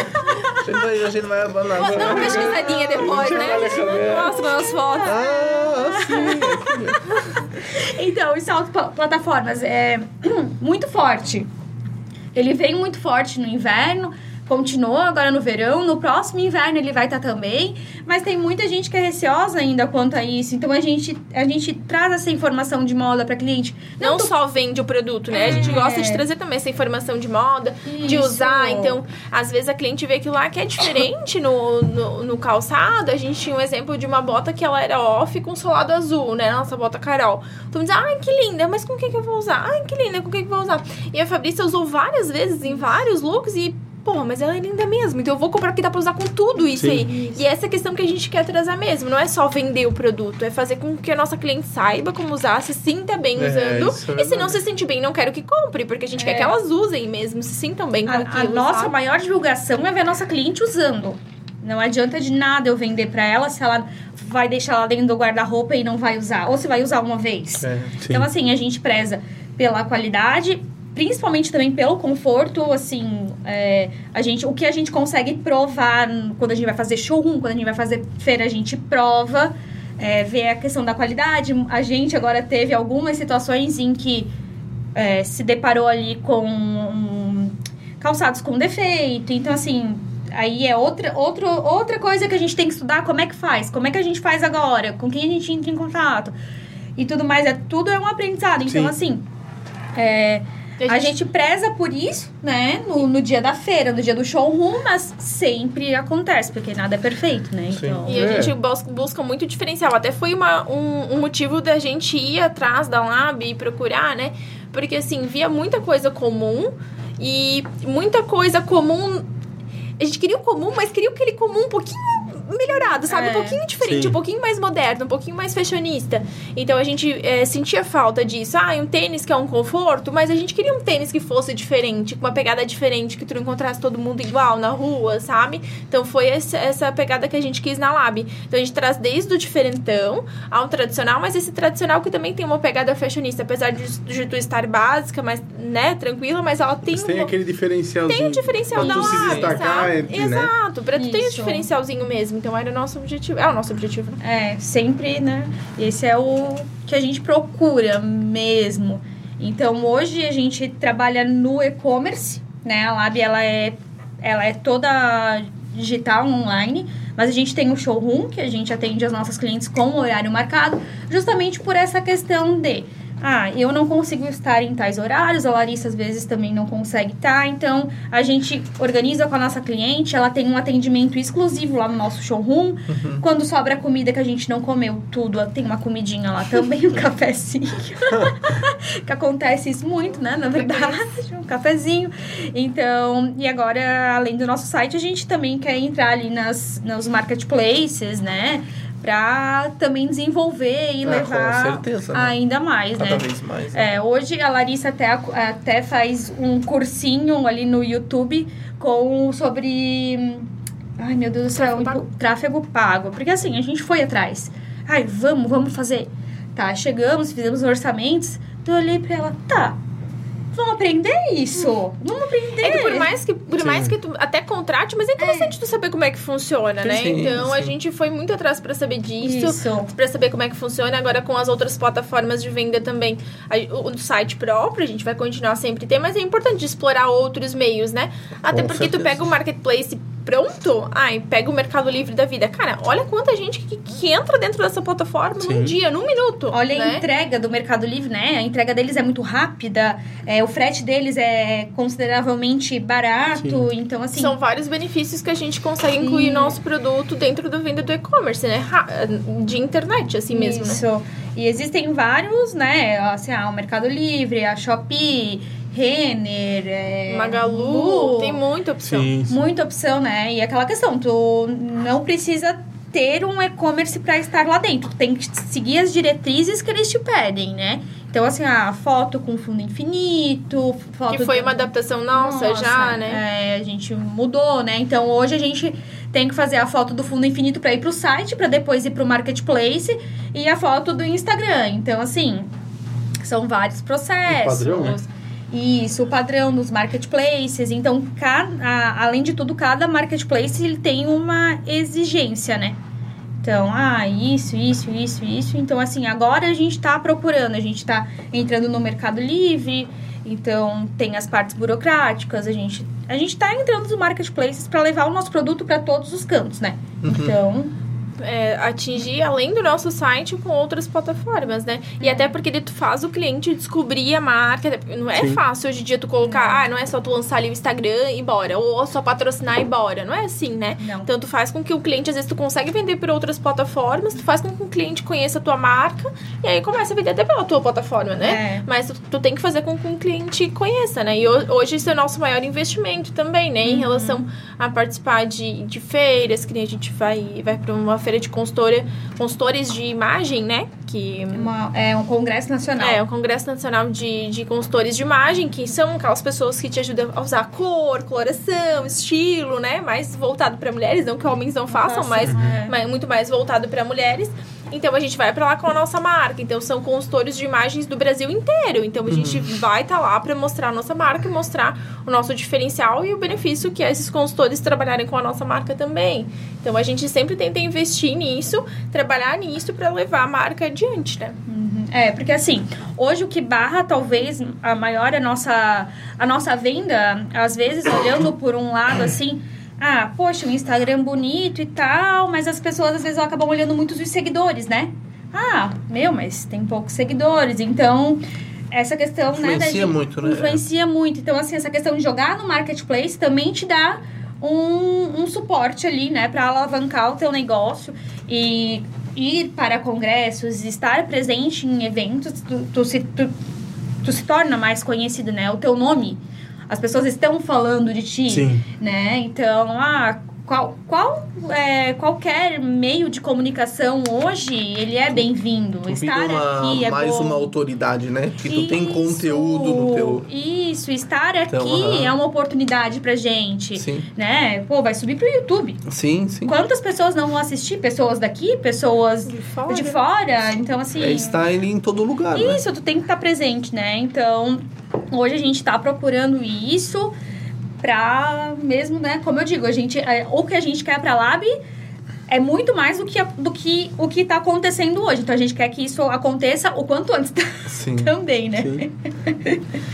A gente vai, abanar. Dá uma pesquisadinha depois, né? Olha a câmera. Mostra nas fotos. Ah, sim. Então, os saltos pla- plataformas é muito forte. Ele veio muito forte no inverno, continuou agora no verão, no próximo inverno ele vai estar também, mas tem muita gente que é receosa ainda quanto a isso. Então a gente a gente traz essa informação de moda para cliente. Não tu- só vende o produto, né? A gente É. gosta de trazer também essa informação de moda, de Isso. usar. Então, às vezes a cliente vê aquilo lá que é diferente no, no, no calçado. A gente tinha um exemplo de uma bota que ela era off com solado azul, né? Nossa bota Carol. Então, diz, ai, que linda, mas com o que, que eu vou usar? Ai, que linda, com o que, que eu vou usar? E a Fabrícia usou várias vezes em vários looks e. Pô, mas ela é linda mesmo. Então eu vou comprar porque dá pra usar com tudo isso Sim. aí. E essa é a questão que a gente quer trazer mesmo. Não é só vender o produto, é fazer com que a nossa cliente saiba como usar, se sinta bem É, usando. é e se não se sentir bem, não quero que compre, porque a gente quer que elas usem mesmo, se sintam bem com A, a aquilo. nossa sabe? maior divulgação é ver a nossa cliente usando. Não adianta de nada eu vender para ela se ela vai deixar lá dentro do guarda-roupa e não vai usar, ou se vai usar uma vez. É. Então, assim, a gente preza pela qualidade, principalmente também pelo conforto, assim, é, a gente, o que a gente consegue provar quando a gente vai fazer showroom, quando a gente vai fazer feira, a gente prova, é, vê a questão da qualidade. A gente agora teve algumas situações em que é, se deparou ali com um, calçados com defeito, então, assim... Aí é outra, outro, outra coisa que a gente tem que estudar, como é que faz, como é que a gente faz agora, com quem a gente entra em contato e tudo mais. É, tudo é um aprendizado. Então, Sim. assim, é, E A gente preza por isso, né? No, no dia da feira, no dia do showroom, mas sempre acontece, porque nada é perfeito, né? Sim. Então. E a É. gente bus- busca muito diferencial. Até foi uma, um, um motivo da gente ir atrás da Lab e procurar, né? Porque, assim, via muita coisa comum e muita coisa comum. A gente queria o comum, mas queria aquele comum um pouquinho melhorado, sabe? É. Um pouquinho diferente, Sim. um pouquinho mais moderno, um pouquinho mais fashionista. Então a gente é, sentia falta disso. Ah, um tênis que é um conforto, mas a gente queria um tênis que fosse diferente, com uma pegada diferente, que tu não encontrasse todo mundo igual na rua, sabe? Então foi essa, essa pegada que a gente quis na Lab. Então a gente traz desde o diferentão ao tradicional, mas esse tradicional que também tem uma pegada fashionista, apesar de, de tu estar básica, mas, né, tranquila, mas ela tem Mas tem uma, aquele diferencialzinho. tem um diferencial pra da tu se Lab, destacar sabe? né? Exato, pra tu ter um Isso. diferencialzinho mesmo. Então era o nosso objetivo. É o nosso objetivo, né? É, sempre, né? Esse é o que a gente procura mesmo. Então, hoje a gente trabalha no e-commerce, né? A Lab, ela é, ela é toda digital, online, mas a gente tem o showroom, que a gente atende as nossas clientes com horário marcado, justamente por essa questão de... Ah, eu não consigo estar em tais horários, a Larissa às vezes também não consegue estar, então a gente organiza com a nossa cliente, ela tem um atendimento exclusivo lá no nosso showroom, quando sobra comida que a gente não comeu tudo, tem uma comidinha lá também, um cafezinho. que acontece isso muito, né? Na verdade, um cafezinho. Então, e agora, além do nosso site, a gente também quer entrar ali nas, nos marketplaces, né? Pra também desenvolver e Ah, com levar certeza, né? ainda mais, Cada né? vez mais. né? É, hoje a Larissa até, até faz um cursinho ali no YouTube com sobre. Ai, meu Deus do céu, Tráfego pago? tráfego pago. Porque assim, a gente foi atrás. Ai, vamos, vamos fazer. Tá, chegamos, fizemos orçamentos. Então eu olhei pra ela, tá. Vamos aprender isso. Vamos aprender. É que por mais que, por Sim. mais que tu até contrate, mas é interessante tu saber como é que funciona, né? Sim, então a sim. gente foi muito atrás pra saber disso. Isso. Pra saber como é que funciona agora com as outras plataformas de venda também. A- o, o site próprio, a gente vai continuar sempre ter, mas é importante explorar outros meios, né? Até Com porque tu certeza. pega o marketplace pronto, ai, pega o Mercado Livre da vida. Cara, olha quanta gente que, que entra dentro dessa plataforma num Sim. dia, num minuto. Olha a né? entrega do Mercado Livre, né? A entrega deles é muito rápida, é, o frete deles é consideravelmente barato, então assim. São vários benefícios que a gente consegue incluir Sim. nosso produto dentro da venda do e-commerce, né? De internet, assim mesmo, né? Isso. E existem vários, né? Assim, ah, o Mercado Livre, a Shopee, Renner, é, Magalu, Lu, tem muita opção. Sim, sim. muita opção, né? E aquela questão, tu não precisa ter um e-commerce para estar lá dentro. Tu tem que seguir as diretrizes que eles te pedem, né? Então, assim, a foto com fundo infinito, foto... Que foi de- uma adaptação nossa, já, né? É, a gente mudou, né? Então hoje a gente tem que fazer a foto do fundo infinito para ir pro site, para depois ir pro marketplace e a foto do Instagram. Então, assim, são vários processos. padrão, né? Isso, o padrão dos marketplaces. Então, cada, a- além de tudo, cada marketplace ele tem uma exigência, né? Então, ah, isso, isso, isso, isso. Então, assim, agora a gente tá procurando, a gente tá entrando no Mercado Livre, então tem as partes burocráticas, a gente, a gente tá entrando nos marketplaces para levar o nosso produto para todos os cantos, né? Então, É, atingir além do nosso site com outras plataformas, né? E até porque tu faz o cliente descobrir a marca. Não é Sim. fácil hoje em dia tu colocar, ah, não é só tu lançar ali o Instagram e bora, ou só patrocinar e bora. Não é assim, né? não. Então tu faz com que o cliente, às vezes, tu consegue vender por outras plataformas, tu faz com que o cliente conheça a tua marca e aí começa a vender até pela tua plataforma, né? É. Mas tu, tu tem que fazer com que o cliente conheça, né? E ho- hoje esse é o nosso maior investimento também, né? Em relação a participar de, de feiras, que nem a gente vai, vai para uma feira de consultora, consultores de imagem, né? Que Uma- é um congresso nacional. é o Congresso Nacional de, de Consultores de Imagem, que são aquelas pessoas que te ajudam a usar cor, coloração, estilo, né? Mais voltado para mulheres, não que homens não façam, Façam, mas é. mas muito mais voltado para mulheres. Então a gente vai para lá com a nossa marca. Então são consultores de imagens do Brasil inteiro. Então a gente vai estar lá para mostrar a nossa marca e mostrar o nosso diferencial e o benefício que é esses consultores trabalharem com a nossa marca também. Então a gente sempre tenta investir nisso, trabalhar nisso para levar a marca adiante, né? Uhum. É, porque assim, hoje o que barra talvez a maior é a nossa, a nossa venda, às vezes olhando por um lado assim, ah, poxa, um Instagram bonito e tal, mas as pessoas às vezes acabam olhando muito os seguidores, né? Ah, meu, mas tem poucos seguidores, então essa questão, né? Influencia gente- muito, né? Influencia muito. Então, assim, essa questão de jogar no marketplace também te dá um, um suporte ali, né? Pra alavancar o teu negócio e ir para congressos, estar presente em eventos, tu, tu se, tu, tu se torna mais conhecido, né? O teu nome. As pessoas estão falando de ti Sim. né? Então, ah, qual, qual é, qualquer meio de comunicação hoje, ele é bem-vindo. Estar uma, aqui é mais bom. uma autoridade, né? Que tu tem Isso, conteúdo no teu. Isso, estar Então, aqui é uma oportunidade pra gente. Sim, Né? Pô, vai subir pro YouTube. sim, sim. Quantas pessoas não vão assistir? Pessoas daqui, pessoas De fora. de fora. Então, assim. É estar ele em todo lugar, né? Isso, tu tem que estar presente, né? Então, hoje a gente tá procurando isso pra mesmo, né? Como eu digo, a gente, é, o que a gente quer pra Lab é muito mais do que, a- do que o que tá acontecendo hoje. Então, a gente quer que isso aconteça o quanto antes Sim. também, né? Sim.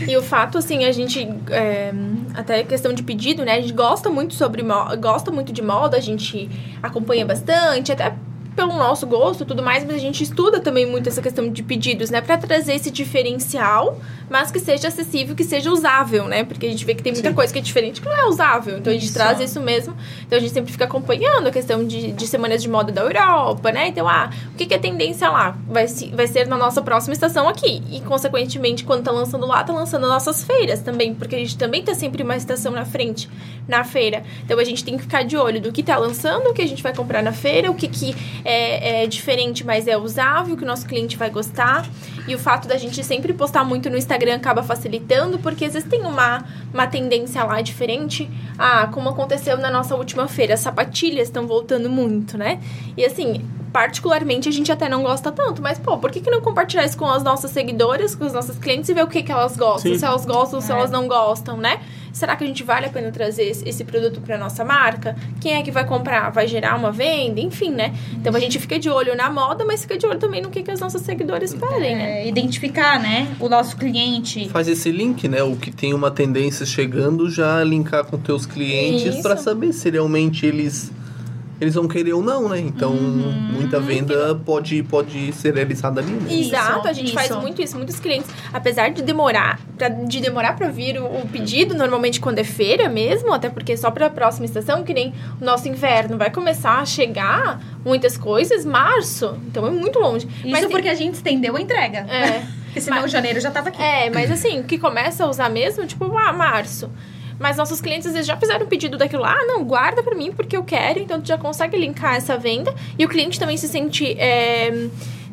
E o fato, assim, a gente. é, até questão de pedido, né? A gente gosta muito sobre gosta muito de moda, a gente acompanha bastante, até pelo nosso gosto e tudo mais, mas a gente estuda também muito essa questão de pedidos, né? Pra trazer esse diferencial, mas que seja acessível, que seja usável, né? Porque a gente vê que tem muita Sim. coisa que é diferente que não é usável. Então a gente Isso. traz isso mesmo. Então a gente sempre fica acompanhando a questão de, de semanas de moda da Europa, né? Então, ah, o que, que é tendência lá? Vai, se- vai ser na nossa próxima estação aqui. E, consequentemente, quando tá lançando lá, tá lançando nossas feiras também. Porque a gente também tá sempre uma estação na frente, na feira. Então a gente tem que ficar de olho do que tá lançando, o que a gente vai comprar na feira, o que, que é, é diferente, mas é usável, que o nosso cliente vai gostar. E o fato da gente sempre postar muito no Instagram acaba facilitando, porque às vezes tem uma, uma tendência lá diferente. Ah, como aconteceu na nossa última feira, as sapatilhas estão voltando muito, né? E assim, particularmente a gente até não gosta tanto, mas pô, por que, que não compartilhar isso com as nossas seguidoras, com os nossos clientes e ver o que, que elas gostam? Sim. Se elas gostam, se É. elas não gostam, né? Será que a gente vale a pena trazer esse, esse produto para nossa marca? Quem é que vai comprar? Vai gerar uma venda? Enfim, né? Então a gente fica de olho na moda, mas fica de olho também no que, que as nossas seguidores pedem, né? É, identificar, né? O nosso cliente. Faz esse link, né? O que tem uma tendência chegando, já linkar com teus clientes pra saber se realmente eles eles vão querer ou não, né? Então, Uhum. muita venda pode, pode ser realizada ali, né? Isso, Exato, a gente isso. faz muito isso. Muitos clientes, apesar de demorar, pra, de demorar para vir o, o pedido, normalmente quando é feira mesmo, até porque só para a próxima estação, que nem o nosso inverno vai começar a chegar muitas coisas, março, então é muito longe. Isso Mas porque a gente estendeu a entrega. É. Porque senão Mas- janeiro já tava aqui. É, mas assim, o que começa a usar mesmo, tipo, ah, março. Mas nossos clientes às vezes já fizeram um pedido daquilo lá, ah, não, guarda pra mim porque eu quero, então tu já consegue linkar essa venda. E o cliente também se sente é,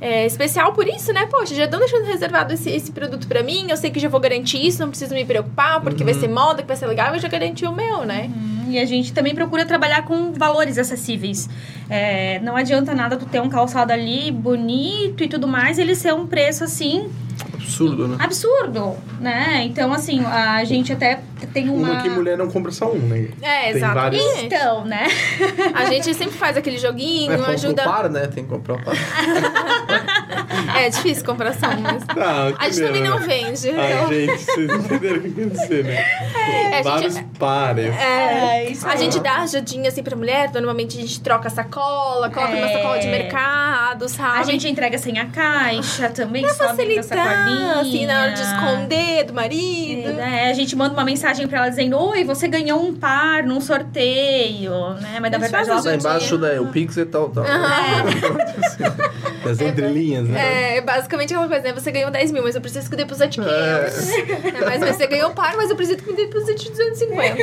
é, especial por isso, né? Poxa, já estão deixando reservado esse, esse produto pra mim, eu sei que já vou garantir isso, não preciso me preocupar, porque vai ser moda, que vai ser legal, eu já garanti o meu, né? Hum, E a gente também procura trabalhar com valores acessíveis. É, não adianta nada tu ter um calçado ali bonito e tudo mais, ele ser um preço assim Absurdo, né? absurdo, né? Então, assim, a gente até tem uma. Uma que mulher não compra só um, né? É, Tem vários- exatamente. Então, né? A gente sempre faz aquele joguinho, É, ajuda. um par, né? Tem que comprar um par. but É difícil um, mas. Ah, A gente também não vende. Ai, então- gente, vocês entenderam o que quer dizer, né? É, a Vários gente, pares. É, isso a aí. gente dá ajudinha assim pra mulher, normalmente a gente troca a sacola, coloca É. na sacola de mercado, sabe? A gente entrega sem a caixa também, pra facilitar, assim, na hora de esconder do marido. É, a gente manda uma mensagem pra ela dizendo: Oi, você ganhou um par num sorteio, né? Mas na verdade ela embaixo, né? O Pix e tal, tal. Das entrelinhas, né? É, basicamente aquela coisa, né? Você ganhou 10 mil, mas eu preciso que deposite 500. É, mas você ganhou um par, mas eu preciso que me deposite 250.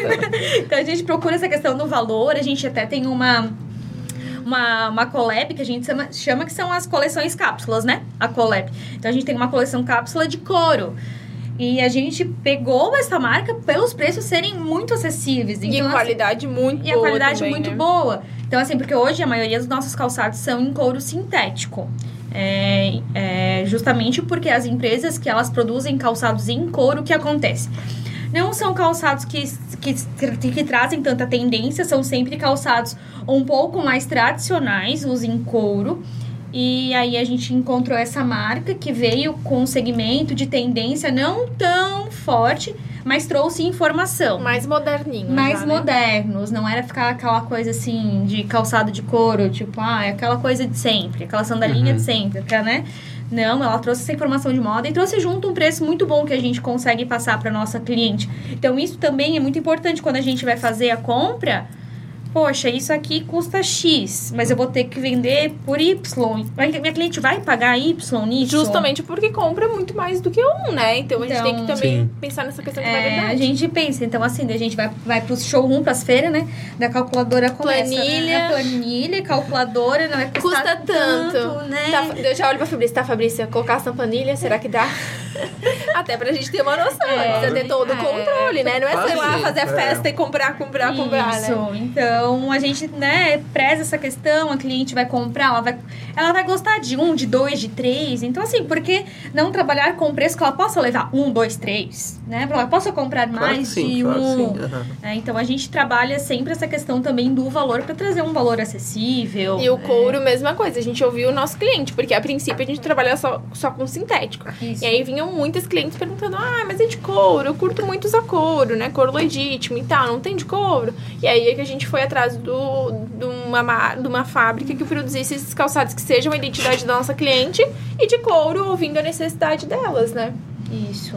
Então a gente procura essa questão do valor, a gente até tem uma. Uma, uma collab que a gente chama, chama que são as coleções cápsulas, né? A collab. Então a gente tem uma coleção cápsula de couro. E a gente pegou essa marca pelos preços serem muito acessíveis. E Então, a assim, qualidade muito E a boa qualidade também, muito né? boa. Então, assim, porque hoje a maioria dos nossos calçados são em couro sintético. É, é, justamente porque as empresas que elas produzem calçados em couro, o que acontece? Não são calçados que, que, que trazem tanta tendência, são sempre calçados um pouco mais tradicionais, os em couro. E aí a gente encontrou essa marca que veio com um segmento de tendência não tão forte, mas trouxe informação Mais moderninho. mais já, né? modernos, não era ficar aquela coisa assim de calçado de couro, tipo, ah, é aquela coisa de sempre, aquela sandalinha Uhum. de sempre, né? Não, ela trouxe essa informação de moda e trouxe junto um preço muito bom que a gente consegue passar para nossa cliente. Então, isso também é muito importante quando a gente vai fazer a compra. Poxa, isso aqui custa X, mas eu vou ter que vender por Y. Mas Minha cliente vai pagar Y nisso? Justamente porque compra muito mais do que um, né? Então, a gente tem que Então, também Sim. pensar nessa questão de É, a gente pensa, então assim, a gente vai, vai pro showroom, pras feiras, né? Da calculadora começa, Planilha. Né? Planilha, calculadora, não custar Custa tanto. né? Tá, eu já olho pra Fabrícia, tá, Fabrícia? Colocar essa planilha, será que dá? Até pra gente ter uma noção, É. precisa ter todo o É. controle, né? Não é, sei lá, fazer a é. festa e comprar, comprar, comprar, Isso. né? Então, a gente, né, preza essa questão, a cliente vai comprar, ela vai, ela vai gostar de um, de dois, de três. Então, assim, por que não trabalhar com preço que ela possa levar um, dois, três, né? Pra ela possa comprar Claro mais sim, de claro um. sim. aham. É, então, a gente trabalha sempre essa questão também do valor para trazer um valor acessível. E o né? couro, mesma coisa. A gente ouviu o nosso cliente, porque a princípio a gente trabalha só, só com sintético. Isso. E aí vinham muitas clientes perguntando: ah, mas é de couro, eu curto muito usar couro, né? Couro legítimo e tal, não tem de couro. E aí é que a gente foi atrás do, de, uma, ma- de uma fábrica que produzisse esses calçados que sejam a identidade da nossa cliente e de couro, ouvindo a necessidade delas, né? Isso.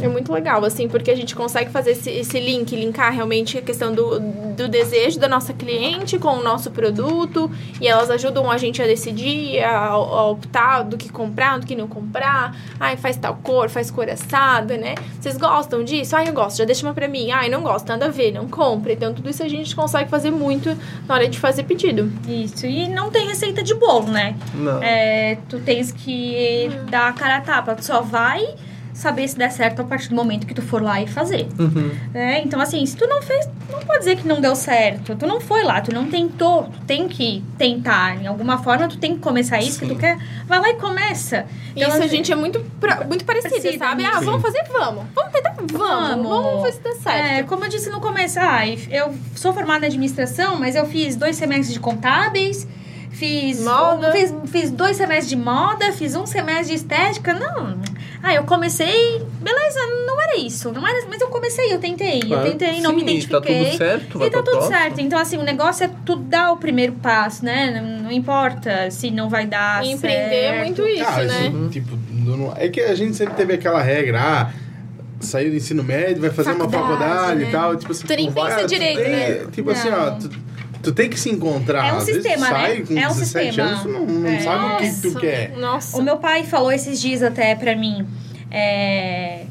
É muito legal, assim, porque a gente consegue fazer esse, esse link, linkar realmente a questão do, do desejo da nossa cliente com o nosso produto, e elas ajudam a gente a decidir, a, a optar do que comprar, do que não comprar. Ai, faz tal cor, faz cor assada, né? Vocês gostam disso? Ai, eu gosto, já deixa uma pra mim. Ai, não gosto, nada a ver, não compra. Então, tudo isso a gente consegue fazer muito na hora de fazer pedido. Isso. E não tem receita de bolo, né? Não. É, tu tens que dar a cara a tapa. Tu só vai saber se der certo a partir do momento que tu for lá e fazer. Uhum. né? Então, assim, se tu não fez, não pode dizer que não deu certo. Tu não foi lá, tu não tentou. Tu tem que tentar. Em alguma forma, tu tem que começar isso que Sim. tu quer. Vai lá e começa. Então, isso a assim, gente é muito, pra- muito parecida, Parecida, sabe? Ah, sim. vamos fazer? Vamos. Vamos tentar? Vamos. Vamos. Vamos ver se dá certo. É, como eu disse no começo, ah, eu sou formada em administração, mas eu fiz dois semestres de contábeis, fiz, Moda. fiz, fiz dois semestres de moda, fiz um semestre de estética. Não. Ah, eu comecei. Beleza, não era isso. Não era, mas eu comecei, eu tentei. Claro. eu tentei, não Sim, me e tá identifiquei. tudo certo, vai E tá tudo próxima. certo. Então, assim, o negócio é tu dar o primeiro passo, né? Não, não importa se não vai dar. E empreender é certo. muito isso, Ah, né? isso, tipo, não- não- é que a gente sempre teve aquela regra, ah, saiu do ensino médio, vai fazer uma Faculdade, faculdade né? e tal. Tipo assim, Tu nem pensa vai, direito, tem- né? Tipo assim, ó, Não. tu, tu tem que se encontrar. É um Às vezes sistema, né? É um 17 sistema. anos, não, não É. sabe o que, tu Nossa, quer. Nossa. O meu pai falou esses dias até pra mim. é,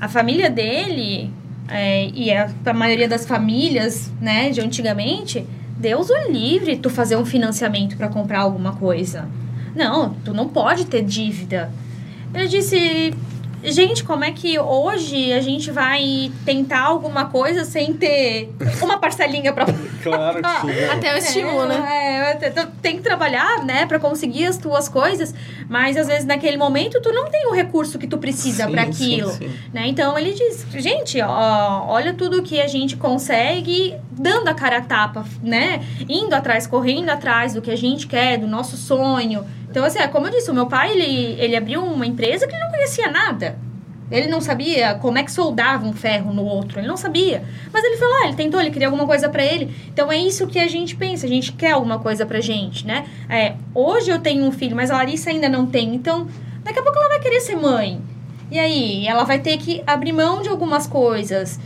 a família dele, é, e a, a maioria das famílias, né, de antigamente, Deus o livre tu fazer um financiamento pra comprar alguma coisa. Não, tu não pode ter dívida. Ele disse. Gente, como é que hoje a gente vai tentar alguma coisa sem ter uma parcelinha pra Claro que sim. né? Até o estímulo, né? é, é, tu tem que trabalhar, né, pra conseguir as tuas coisas, mas às vezes naquele momento tu não tem o recurso que tu precisa Sim, pra sim, aquilo, sim. né? Então ele diz, gente, ó, olha tudo que a gente consegue dando a cara a tapa, né? Indo atrás, correndo atrás do que a gente quer, do nosso sonho. Então assim, é como eu disse, o meu pai, ele, ele abriu uma empresa que ele não conhecia nada. Ele não sabia como é que soldava um ferro no outro, ele não sabia. Mas ele foi lá, ele tentou, ele queria alguma coisa pra ele. Então é isso que a gente pensa, a gente quer alguma coisa pra gente, né? É, hoje eu tenho um filho, mas a Larissa ainda não tem. Então, daqui a pouco ela vai querer ser mãe. E aí, ela vai ter que abrir mão de algumas coisas.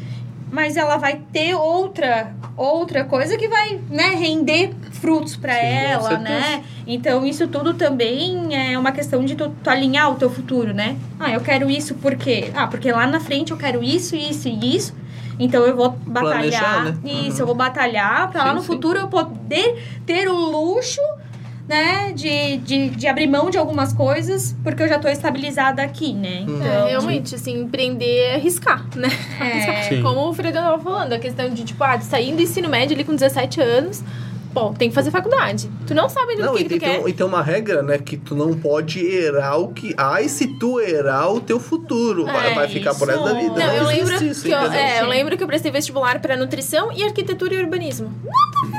Mas ela vai ter outra outra coisa que vai, né, render frutos com ela, né? Então, isso tudo também é uma questão de tu, tu alinhar o teu futuro, né? Ah, eu quero isso por quê? Ah, porque lá na frente eu quero isso, isso e isso. Então, eu vou batalhar. Planejar, né? Isso, Uhum. eu vou batalhar pra lá no sim. futuro eu poder ter o luxo né, de, de, de abrir mão de algumas coisas, porque eu já tô estabilizada aqui, né? Hum. Então, É, realmente, assim, empreender é arriscar, né? É. Como o Fredo tava falando, a questão de, tipo, ah, de sair do ensino médio ali com 17 anos, bom, tem que fazer faculdade. Tu não sabe ainda Não, do que, e que tu tem, quer. tem, e tem uma regra, né? Que tu não pode errar o que. Ai, se tu errar o teu futuro, vai, É vai ficar por isso. vida. Não, eu existe lembro, isso, que eu, é, eu Sim. lembro que eu prestei vestibular para nutrição e arquitetura e urbanismo.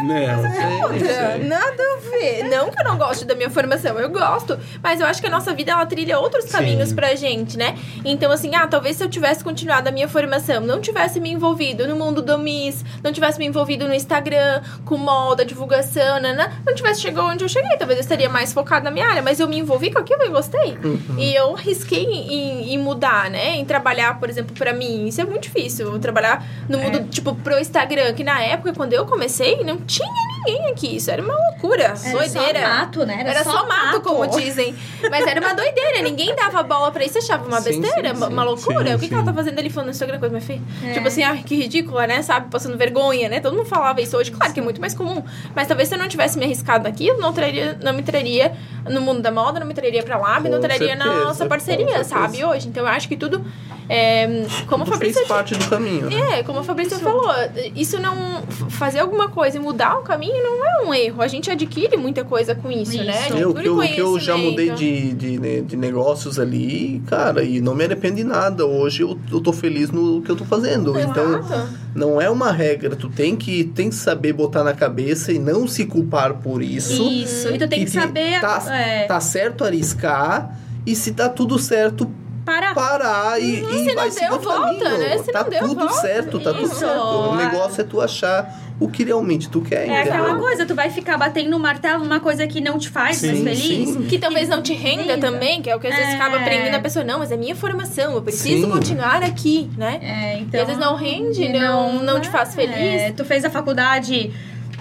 Não, Sim, sim. Nada a ver. Não que eu não goste da minha formação, eu gosto. Mas eu acho que a nossa vida, ela trilha outros Sim. caminhos pra gente, né? Então, assim, ah, talvez se eu tivesse continuado a minha formação, não tivesse me envolvido no mundo do Miss, não tivesse me envolvido no Instagram, com moda, divulgação divulgação, nanã, não tivesse chegado onde eu cheguei. Talvez eu estaria mais focada na minha área, mas eu me envolvi com aquilo e gostei. E eu risquei em, em mudar, né? Em trabalhar, por exemplo, pra mim. Isso é muito difícil. Trabalhar no mundo, tipo, pro Instagram, que na época, quando eu comecei, não tinha ninguém aqui. Isso era uma loucura, Era doideira. só mato, né? Era, só, mato, como dizem. Mas era uma doideira. Ninguém dava bola pra isso. Achava uma Sim, besteira, sim, uma- sim. uma loucura. Sim, o que, que ela tá fazendo ali falando no Instagram coisa, minha filha? É. Tipo assim, ai, que ridícula, né? Sabe? Passando vergonha, né? Todo mundo falava isso hoje. Claro que é muito mais comum. Mas talvez se eu não tivesse me arriscado naquilo, não, traria, não me traria no mundo da moda, não me traria pra Lab, não Com traria na certeza, nossa com parceria, sabe? Hoje. Então eu acho que tudo. É, como a Tudo Fabrícia fez parte do caminho. né? é, como a Fabrícia falou, isso não. Fazer alguma coisa e mudar o caminho não é um erro. A gente adquire muita coisa com isso, né? Isso. A gente Eu, que eu, que eu já mudei de, de, de negócios ali, cara, e não me arrependo de nada. Hoje eu, eu tô feliz no que eu tô fazendo. Então, Exato. Não é uma regra. Tu tem que, tem que saber botar na cabeça e não se culpar por isso. Isso. E tu tem que, te- saber. Tá, é, tá certo arriscar. E se tá tudo certo, parar. parar e, e se não vai deu, seguir o volta, caminho. né? Se tá não deu, tudo volta. certo, tá tudo Isso. certo. O negócio é tu achar o que realmente tu quer, É entendeu? aquela coisa, tu vai ficar batendo o martelo numa coisa que não te faz Sim, mais feliz. sim. Que talvez não te renda também, que é o que às vezes É. acaba prendendo a pessoa. Não, mas é minha formação, eu preciso Sim. continuar aqui, né? É, então, E às vezes não rende, não- não te faz feliz. É, tu fez a faculdade,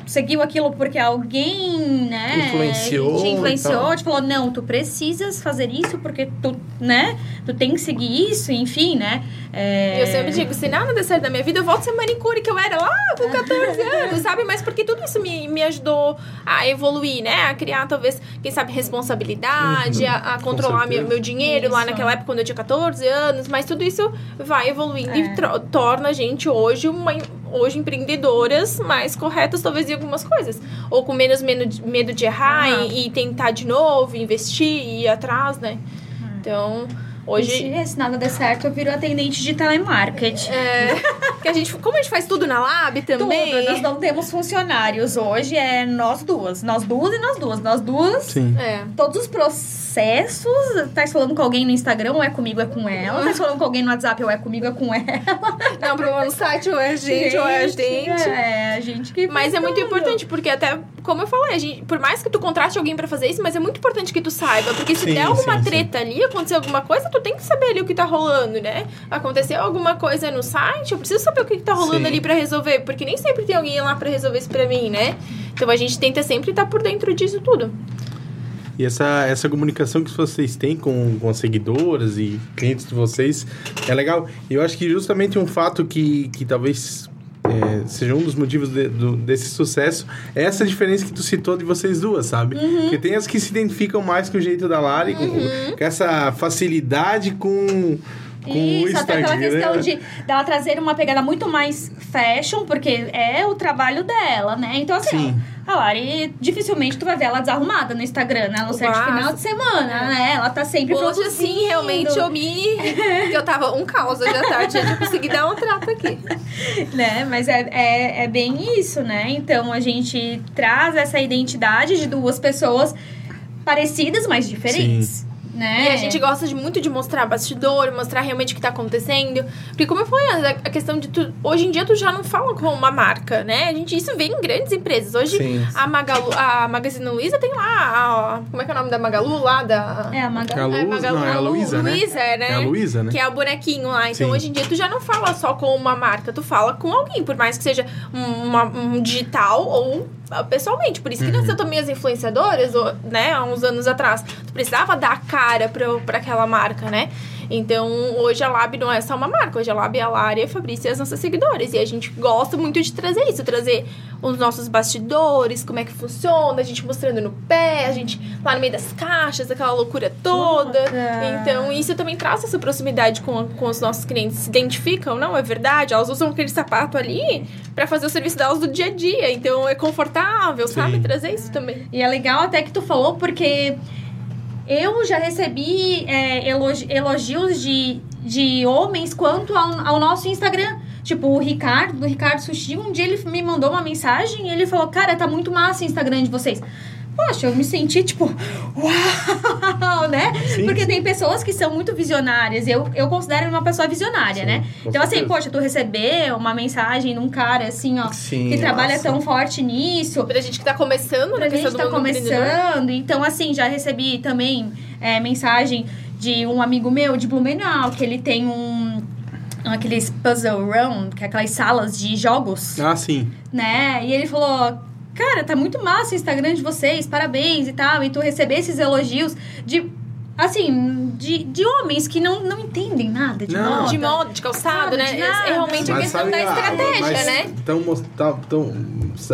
seguiu aquilo porque alguém, né? Influenciou Te influenciou, te falou, não, tu precisas fazer isso porque tu, né? Tu tem que seguir isso, enfim, né? É, Eu sempre digo, se nada der certo na minha vida, eu volto a ser manicure que eu era lá com 14 anos, sabe? Mas porque tudo isso me, me ajudou a evoluir, né? A criar, talvez, quem sabe, responsabilidade, a, a controlar meu, meu dinheiro lá Isso. naquela época, quando eu tinha 14 anos. Mas tudo isso vai evoluindo É. e torna a gente hoje uma hoje empreendedoras mais corretas, talvez, em algumas coisas. Ou com menos medo de, errar Ah. e, e tentar de novo, investir e ir atrás, né? Então, Hoje, hoje... se nada der certo, eu viro atendente de telemarketing. É, que a gente, como a gente faz tudo na Lab também. Tudo, nós não temos funcionários. Hoje é nós duas. Nós duas e nós duas. Nós duas. Sim. É. Todos os processos. Tá falando com alguém no Instagram, ou é comigo, é com ela. Tá falando com alguém no WhatsApp, ou é comigo, é com ela. Não, problema no site, ou é a gente, ou é a gente. É, a gente que. Mas é muito importante, porque até, como eu falei, a gente, por mais que tu contrate alguém pra fazer isso, mas é muito importante que tu saiba. Porque se Sim, der alguma sim, sim. treta ali, acontecer alguma coisa, tu tem que saber ali o que tá rolando, né? Aconteceu alguma coisa no site, eu preciso saber o que, que tá rolando Sim. ali pra resolver. Porque nem sempre tem alguém lá pra resolver isso pra mim, né? Então a gente tenta sempre estar por dentro disso tudo. E essa, essa comunicação que vocês têm com, com as seguidoras e clientes de vocês é legal. E eu acho que justamente um fato que, que talvez é, seja um dos motivos de- do- desse sucesso é essa diferença que tu citou de vocês duas, sabe? Uhum. Porque tem as que se identificam mais com o jeito da Lari, com, com essa facilidade com, com o Isso, até Instagram. pela questão de dela trazer uma pegada muito mais fashion, porque é o trabalho dela, né? Então, assim, Sim. ó, a Lari, dificilmente tu vai ver ela desarrumada no Instagram, né? A não ser de final de semana, né? Ela tá sempre Hoje, produzindo. assim, realmente eu me. eu tava um caos hoje à tarde, eu consegui dar um trato aqui. né? Mas é, é, é bem isso, né? Então a gente traz essa identidade de duas pessoas parecidas, mas diferentes. Né? E a gente gosta de, muito de mostrar bastidor, mostrar realmente o que tá acontecendo. Porque, como eu falei, a questão de tu. Hoje em dia tu já não fala com uma marca, né? A gente, isso vem em grandes empresas. Hoje Sim. a Magalu, a Magazine Luiza tem lá. a- como é que é o nome da Magalu lá? Da. É a Maga... É Magalu- não, é a Luísa, né? Luísa, é, né? É a Luísa, né? Que é o bonequinho lá. Então, Sim. hoje em dia, tu já não fala só com uma marca, tu fala com alguém, por mais que seja um, uma- um digital ou pessoalmente. Por isso que Uhum. nasceu também as influenciadoras, né, há uns anos atrás. Tu precisava dar a cara pra, pra aquela marca, né? Então, hoje a Lab não é só uma marca, hoje a Lab é a Lara e a Fabrícia e as nossas seguidores. E a gente gosta muito de trazer isso, trazer os nossos bastidores, como é que funciona, a gente mostrando no pé, a gente lá no meio das caixas, aquela loucura toda. Nossa. Então, isso também traz essa proximidade com, com os nossos clientes. Se identificam, não, é verdade, elas usam aquele sapato ali pra fazer o serviço delas do dia a dia. Então, é confortável, sabe? Sim. Trazer isso também. E é legal até que tu falou, porque eu já recebi é, elogi- elogios de, de homens quanto ao, ao nosso Instagram. Tipo, o Ricardo, do Ricardo Sushi, um dia ele me mandou uma mensagem e ele falou: Cara, tá muito massa o Instagram de vocês. Poxa, eu me senti tipo, uau, né? Sim, Porque sim. tem pessoas que são muito visionárias. Eu, eu considero uma pessoa visionária, Sim, né? Então, assim, certeza. poxa, tu receber uma mensagem de um cara assim, ó, Sim, que trabalha nossa. tão forte nisso. Pra gente que tá começando Pra na gente questão tá começando. Então, assim, já recebi também é, mensagem de um amigo meu de Blumenau, que ele tem um. Aqueles puzzle round, que é aquelas salas de jogos, Ah, sim. né? E ele falou: Cara, tá muito massa o Instagram de vocês, parabéns e tal. E tu receber esses elogios de. Assim, de, de homens que não, não entendem nada de Não. moda. De moda, de calçado, Nada, né? de É realmente a questão da estratégia, mas né? Tão, mos- tá- tão-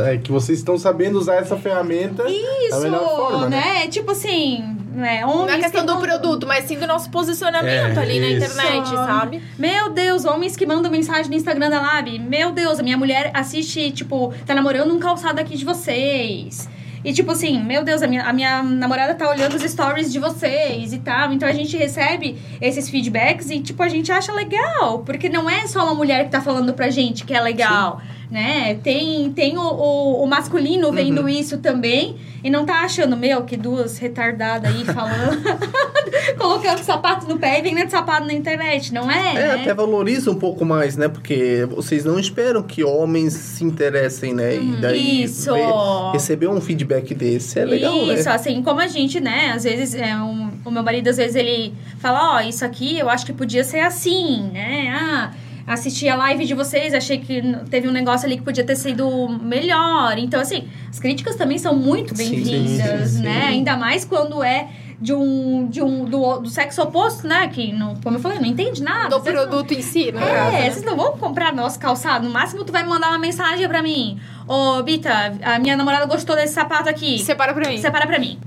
é, que vocês estão sabendo usar essa ferramenta Isso, da melhor forma, né? né? Tipo assim, né? Não Homens é questão que do mandam- produto, mas sim do nosso posicionamento É, ali na isso. internet, sabe? Meu Deus, homens que mandam mensagem no Instagram da Lab. Meu Deus, a minha mulher assiste, tipo, tá namorando um calçado aqui de vocês. E tipo assim, meu Deus, a minha, a minha namorada tá olhando os stories de vocês e tal. Então a gente recebe esses feedbacks e, tipo, a gente acha legal. Porque não é só uma mulher que tá falando pra gente que é legal, né? Tem, tem o, o, o masculino vendo isso também. E não tá achando, meu, que duas retardadas aí falando. colocando sapato no pé e vendendo sapato na internet, não é? É, né? até valoriza um pouco mais, né? Porque vocês não esperam que homens se interessem, né? E daí Isso. ver- receber um feedback desse é legal, isso, né? assim, como a gente, né, às vezes, é, um- o meu marido, às vezes, ele fala, ó, isso aqui eu acho que podia ser assim, né? Ah, assisti a live de vocês, achei que teve um negócio ali que podia ter sido melhor. Então, assim, as críticas também são muito bem-vindas, né? Ainda mais quando é de um, de um do, do sexo oposto, né? Que, não, como eu falei, não entende nada. Do vocês não- produto em si, no é, caso, né? vocês não vão comprar nosso calçado. No máximo, tu vai mandar uma mensagem pra mim. Ô, Bita, a minha namorada gostou desse sapato aqui. Separa pra mim. Separa pra mim.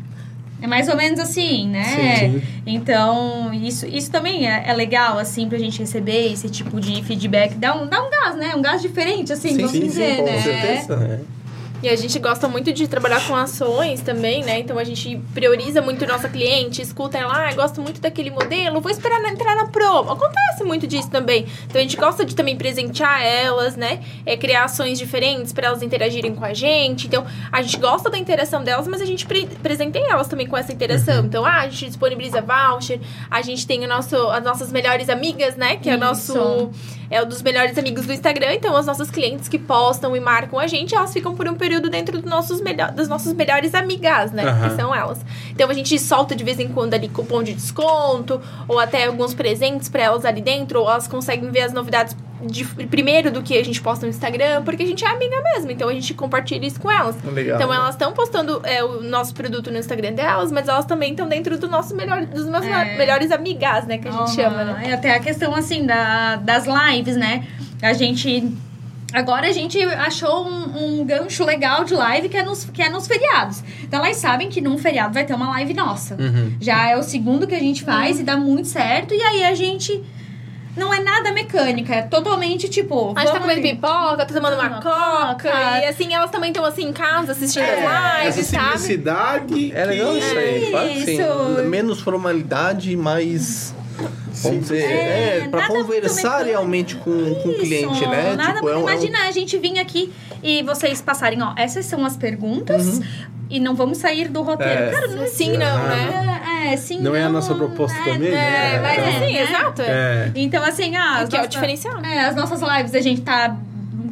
É mais ou menos assim, né? Sim, sim. Então, isso, isso também é, é legal, assim, pra gente receber esse tipo de feedback. Dá um, dá um gás, né? Um gás diferente, assim, sim, vamos sim, dizer, sim, com né? certeza. né? E a gente gosta muito de trabalhar com ações também, né? Então a gente prioriza muito nossa cliente, escuta ela, ah, gosto muito daquele modelo, vou esperar na- entrar na promo. Acontece muito disso também. Então a gente gosta de também presentear elas, né? É, criar ações diferentes para elas interagirem com a gente. Então a gente gosta da interação delas, mas a gente pre presenteia elas também com essa interação. Uhum. Então, ah, a gente disponibiliza voucher, a gente tem o nosso, as nossas melhores amigas, né? Que é o nosso é um dos melhores amigos do Instagram, então as nossas clientes que postam e marcam a gente, elas ficam por um período dentro dos nossos das nossas melhores amigas, né? Aham. Que são elas. Então a gente solta de vez em quando ali cupom de desconto, ou até alguns presentes pra elas ali dentro, ou elas conseguem ver as novidades de, primeiro do que a gente posta no Instagram, porque a gente é amiga mesmo, então a gente compartilha isso com elas. Legal. Então elas estão postando é, o nosso produto no Instagram delas, mas elas também estão dentro do nosso melhor, dos meus É. melhores amigas, né? Que a gente Aham. chama, né? É até a questão, assim, da, das lives, né? A gente... Agora a gente achou um, um gancho legal de live que é, nos, que é nos feriados. Então elas sabem que num feriado vai ter uma live nossa. Uhum. Já é o segundo que a gente faz e dá muito certo. E aí a gente... Não é nada mecânica, é totalmente tipo... A gente tá comendo ali. pipoca, tá tomando uma Uma coca. coca. E assim, elas também estão assim em casa assistindo É, as essa lives, sabe? simplicidade. É legal isso aí, claro sim. Isso. Menos formalidade, mais. Sim. Dizer, É, é, conversar realmente com, com o cliente, Isso, né? Nada tipo, muito. é um, é um- Imagina a gente vir aqui e vocês passarem, ó, essas são as perguntas e não vamos sair do roteiro. É. Cara, não Sim, não, né? é, é, sim, Não é a nossa proposta também, né? É, mas É. assim, né? exato. É. Então, assim, ah, as Que é o diferencial, né? É, as nossas lives a gente tá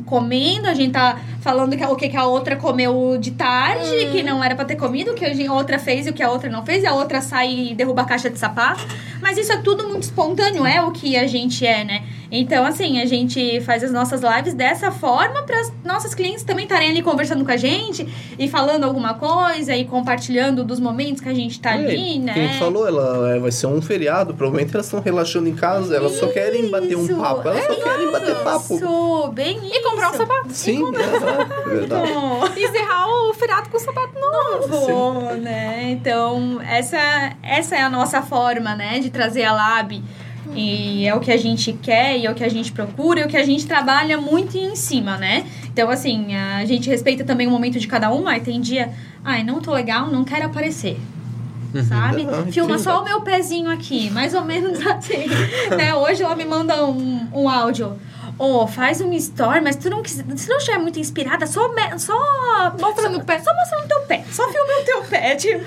comendo, a gente tá falando que, o que, que a outra comeu de tarde, Hum. que não era pra ter comido, o que a outra fez e o que a outra não fez, e a outra sai e derruba a caixa de sapato. Mas isso é tudo muito espontâneo, é o que a gente é, né? Então, assim, a gente faz as nossas lives dessa forma para as nossas clientes também estarem ali conversando com a gente e falando alguma coisa e compartilhando dos momentos que a gente tá ali, né? Quem falou, ela é, vai ser um feriado, provavelmente elas estão relaxando em casa, elas só querem bater um Isso, papo, elas só é querem bater papo. Isso, bem isso. E comprar um sapato. Sim, é, é verdade. E encerrar o feriado com o sapato novo. Novo, né? Então, essa, essa é a nossa forma, né, de trazer a Lab. E é o que a gente quer, e é o que a gente procura, e é o que a gente trabalha muito em cima, né? Então, assim, a gente respeita também o momento de cada um. Aí tem dia, ai, não tô legal, não quero aparecer. Sabe? Não, Filma só o meu pezinho aqui, mais ou menos assim. né? Hoje ela me manda um, um áudio. Ô, faz um story, mas tu não quiser, se não estiver muito inspirada, só, me- só Mostrando o pé. Só mostrando o teu pé. Só filma o teu pé, tipo.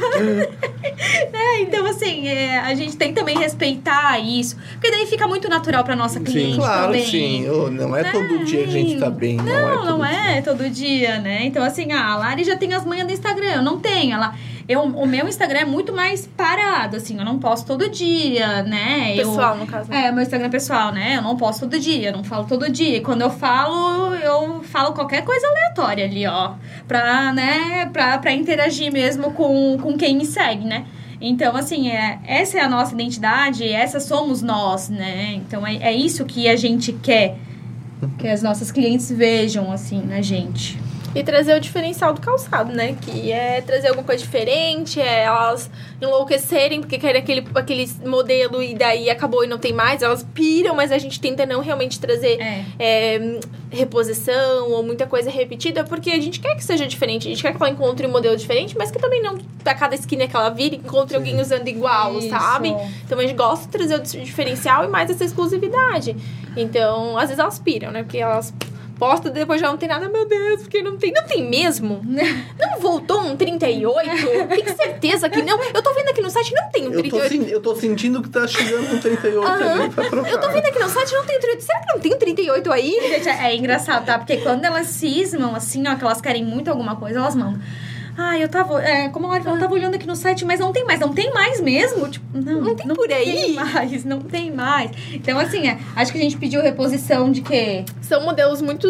né? Então, assim, é, a gente tem também respeitar isso. Porque daí fica muito natural pra nossa cliente Claro, também. sim. Ô, não é Né? todo dia que a gente tá bem. Não, é Não, todo não dia. é todo dia, né? Então, assim, ah, a Lari já tem as manhas do Instagram. Eu não tenho. Ela, eu, o meu Instagram é muito mais parado, assim. Eu não posto todo dia, né? Eu- Pessoal, no caso. é, meu Instagram pessoal, né? Eu não posto todo dia, eu não falo todo dia. E quando eu falo, eu falo qualquer coisa aleatória ali, ó. Pra, né, pra, pra interagir mesmo com, com quem me segue, né? Então, assim, é, essa é a nossa identidade, essa somos nós, né? Então, é, é isso que a gente quer. Que as nossas clientes vejam, assim, na gente. E trazer o diferencial do calçado, né? Que é trazer alguma coisa diferente, é elas enlouquecerem porque querem aquele, aquele modelo e daí acabou e não tem mais. Elas piram, mas a gente tenta não realmente trazer É. é, reposição ou muita coisa repetida, porque a gente quer que seja diferente. A gente quer que ela encontre um modelo diferente, mas que também não, a cada esquina que ela vira, encontre alguém usando igual, Isso. sabe? Então a gente gosta de trazer o diferencial e mais essa exclusividade. Então, às vezes elas piram, né? Porque elas postam e depois já não tem nada, meu Deus, porque não tem. Não tem mesmo? Não voltou um 38? Tem certeza que não? Eu tô vendo aqui no site, não tem um Eu tô, 38. sen- eu tô sentindo que tá chegando um 38 Aham. ali pra trocar. Eu tô vendo aqui no site, não tem um 38. Será que não tem um 38 aí? Gente, é, é engraçado, tá? Porque quando elas cismam, assim, ó, que elas querem muito alguma coisa, elas mandam. Ah, eu tava. É, como a Laura falou, eu tava olhando aqui no site, mas não tem mais. Não tem mais mesmo? Tipo, não, Não tem por aí? Tem mais, não tem mais. Então, assim, é, acho que a gente pediu reposição de quê? São modelos muito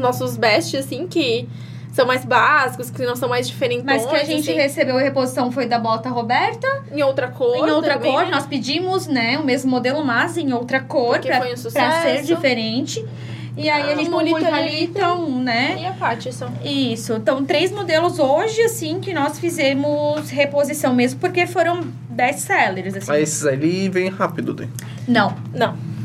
nossos best, assim, que são mais básicos, que não são mais diferentes. Mas que a gente assim, recebeu a reposição foi da bota Roberta, em outra cor. em outra também, cor. Nós pedimos, né, o mesmo modelo, mas em outra cor, Porque pra, foi um pra ser diferente. E aí Ah, a gente Molita publica ali, então, né? E a só. Isso. Então, três modelos hoje, assim, que nós fizemos reposição mesmo, porque foram best sellers, assim. Mas esses ali vem rápido, né? Não, Não.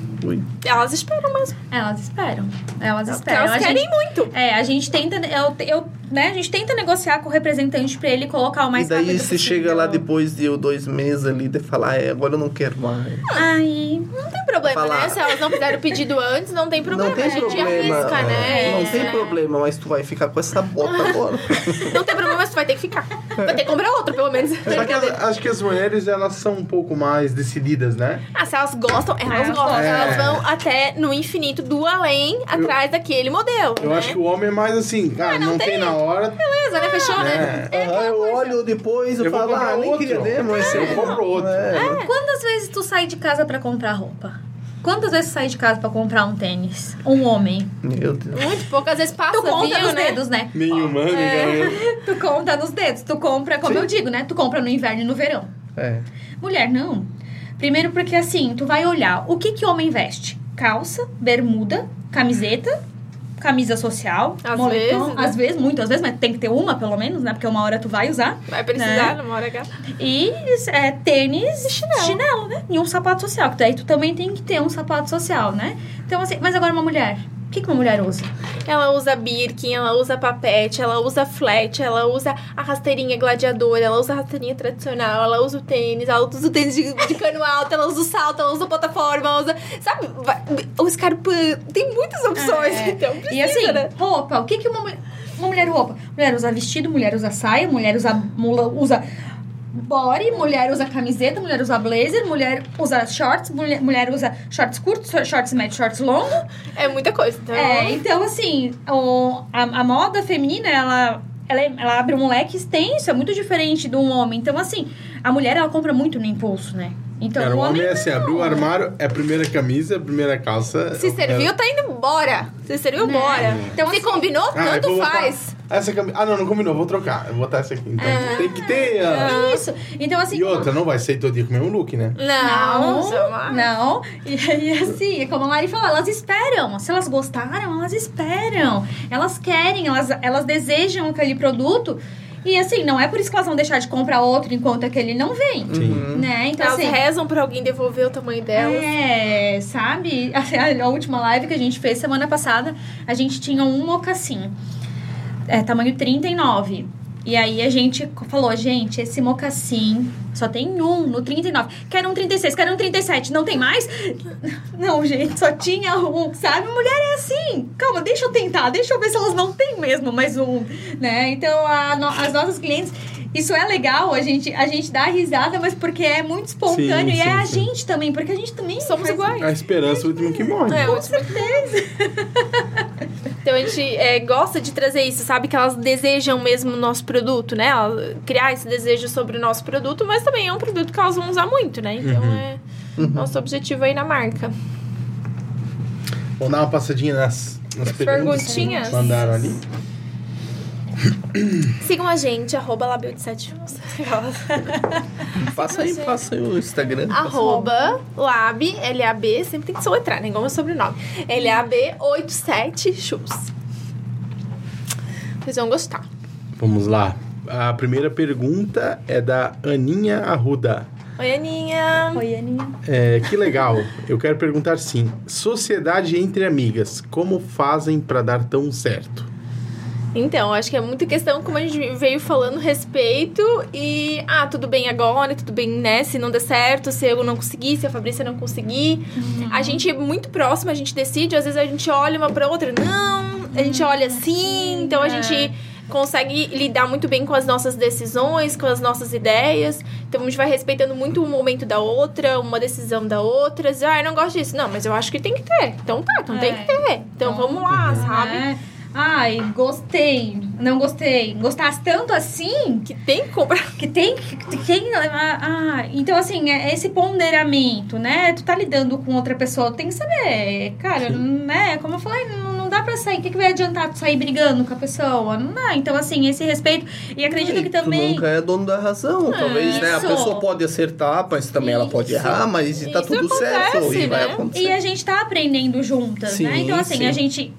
Elas esperam mesmo. elas esperam. Elas Porque esperam. elas a querem gente, muito. é, a gente tenta, eu, eu, né, a gente tenta negociar com o representante pra ele colocar o mais e daí rápido se possível. chega lá depois de dois meses ali de falar, é, agora eu não quero mais. Aí, Não tem problema, Falar. né? Se elas não fizeram o pedido antes, não tem problema. não tem a gente problema. arrisca, né? Não tem É. problema, mas tu vai ficar com essa bota agora. Não tem problema, mas tu vai ter que ficar. Vai ter que comprar outro, pelo menos. Só que as- acho que as mulheres, elas são um pouco mais decididas, né? Ah, se elas gostam, elas gostam. gostam. Elas É. vão até no infinito do além, atrás daquele modelo. Eu né? acho que o homem é mais assim, cara, não, tem, na hora. Beleza, né? Fechou, né? É. Aham, eu olho depois, eu, Eu falo, ah, nem outro. queria ver, mas Eu compro outro. É. quantas vezes tu sai de casa pra comprar roupa? Quantas vezes tu sai de casa pra comprar um tênis? Um homem? Meu Deus. Muito poucas vezes passa, Tu conta viu, nos né? dedos, né? Nenhuma, né? Tu conta nos dedos. Tu compra, como Sim. eu digo, né? Tu compra no inverno e no verão. É. Mulher, não. Primeiro porque assim, tu vai olhar o que que homem veste? Calça, bermuda, camiseta, camisa social, Às moletom. vezes, né? Às vezes, muitas vezes, mas tem que ter uma pelo menos, né? Porque uma hora tu vai usar. Vai precisar Né? numa hora H. E é, tênis, chinelo. né? E um sapato social. Que daí tu também tem que ter um sapato social, né? Então assim, mas agora uma mulher. O que, que uma mulher usa? Ela usa Birkin, ela usa papete, ela usa flat, ela usa a rasteirinha gladiador, ela usa a rasteirinha tradicional, ela usa o tênis, ela usa o tênis de, de cano alto, ela usa o salto, ela usa a plataforma, ela usa. Sabe? O Scarpa. Tem muitas opções, É. então precisa, E assim, né? roupa, o que que uma mulher... Uma mulher roupa? Mulher usa vestido, mulher usa saia, mulher usa... Mula, usa body, mulher usa camiseta, mulher usa blazer, mulher usa shorts, mulher, mulher usa shorts curtos, shorts médios, shorts longos. É muita coisa. Então, É, então assim, o, a, a moda feminina, ela... Ela, é- ela abre um leque extenso, é muito diferente de um homem. Então, assim, a mulher, ela compra muito no impulso, né? Então, Cara, o homem é assim, abriu o armário, é a primeira camisa, a primeira calça. se serviu, tá indo embora. Se serviu, Né? bora. Então, se assim- combinou, Ah, tanto faz. Essa camisa. Ah, não, não combinou, vou trocar. Eu vou botar essa aqui. Então tem que ter. ah. Isso. Então, assim... E outra, não vai ser todo dia com o mesmo look, né? Não, Não, não. E, e assim, é como a Lari falou, elas esperam. Se elas gostaram, elas esperam. Elas querem, elas, elas desejam aquele produto. E assim, não é por isso que elas vão deixar de comprar outro enquanto aquele não vem. Sim. Né? Então, Elas assim. rezam pra alguém devolver o tamanho delas. É, sabe? A, a última live que a gente fez semana passada, a gente tinha um mocassim. É, tamanho 39. E aí a gente falou, gente, esse mocassim só tem um no 39. Quero um 36, quero um 37. Não tem mais? Não, gente, só tinha um, sabe? Mulher é assim. Calma, deixa eu tentar, deixa eu ver se elas não têm mesmo mais um, né? Então, a no- as nossas clientes isso é legal, a gente, a gente dá risada, mas porque é muito espontâneo Sim, e é sim, a sim. gente também, porque a gente também Somos iguais. A esperança é o último que morre. É, o último. Então a gente é, gosta de trazer isso, sabe? Que elas desejam mesmo o nosso produto, né? Criar esse desejo sobre o nosso produto, mas também é um produto que elas vão usar muito, né? Então Uhum. é nosso objetivo aí na marca. Vamos dar uma passadinha nas, nas perguntinhas? que mandaram ali. Sigam a gente, arroba Labio de 7 Passa aí, passa aí o Instagram. Arroba Lab, L-A-B, sempre tem que soletrar, né? Igual meu sobrenome. L-A-B 87 Shoes. Vocês vão gostar. Vamos lá. A primeira pergunta é da Aninha Arruda. Oi, Aninha. Oi, Aninha. É, que legal. Eu quero perguntar sim. Sociedade entre amigas, como fazem pra dar tão certo? Então, acho que é muito questão, como a gente veio falando, respeito e... Ah, tudo bem agora, tudo bem, né? Se não der certo, se eu não conseguir, se a Fabrícia não conseguir. A gente é muito próximo, a gente decide. Às vezes a gente olha uma pra outra, não. A gente olha assim, então a é. gente consegue lidar muito bem com as nossas decisões, com as nossas ideias. Então a gente vai respeitando muito o momento da outra, uma decisão da outra. Diz, ah, eu não gosto disso. Não, mas eu acho que tem que ter. Então tá, então tem É. que ter. Então vamos lá, sabe? Ai, gostei. Não gostei. Gostasse tanto assim Que tem que comprar. que tem que tem ah, ah, então assim é esse ponderamento né tu tá lidando com outra pessoa tem que saber cara né como eu falei não, não dá pra sair o que, que vai adiantar tu sair brigando com a pessoa não dá então assim esse respeito e acredito E que tu também nunca é dono da razão. Talvez, né? A Isso. pessoa pode acertar, mas também ela pode Isso. errar, mas tá Isso tudo certo. acontece, E vai né? acontecer. E a gente tá aprendendo juntas, né? Sim, Então, assim, sim. a gente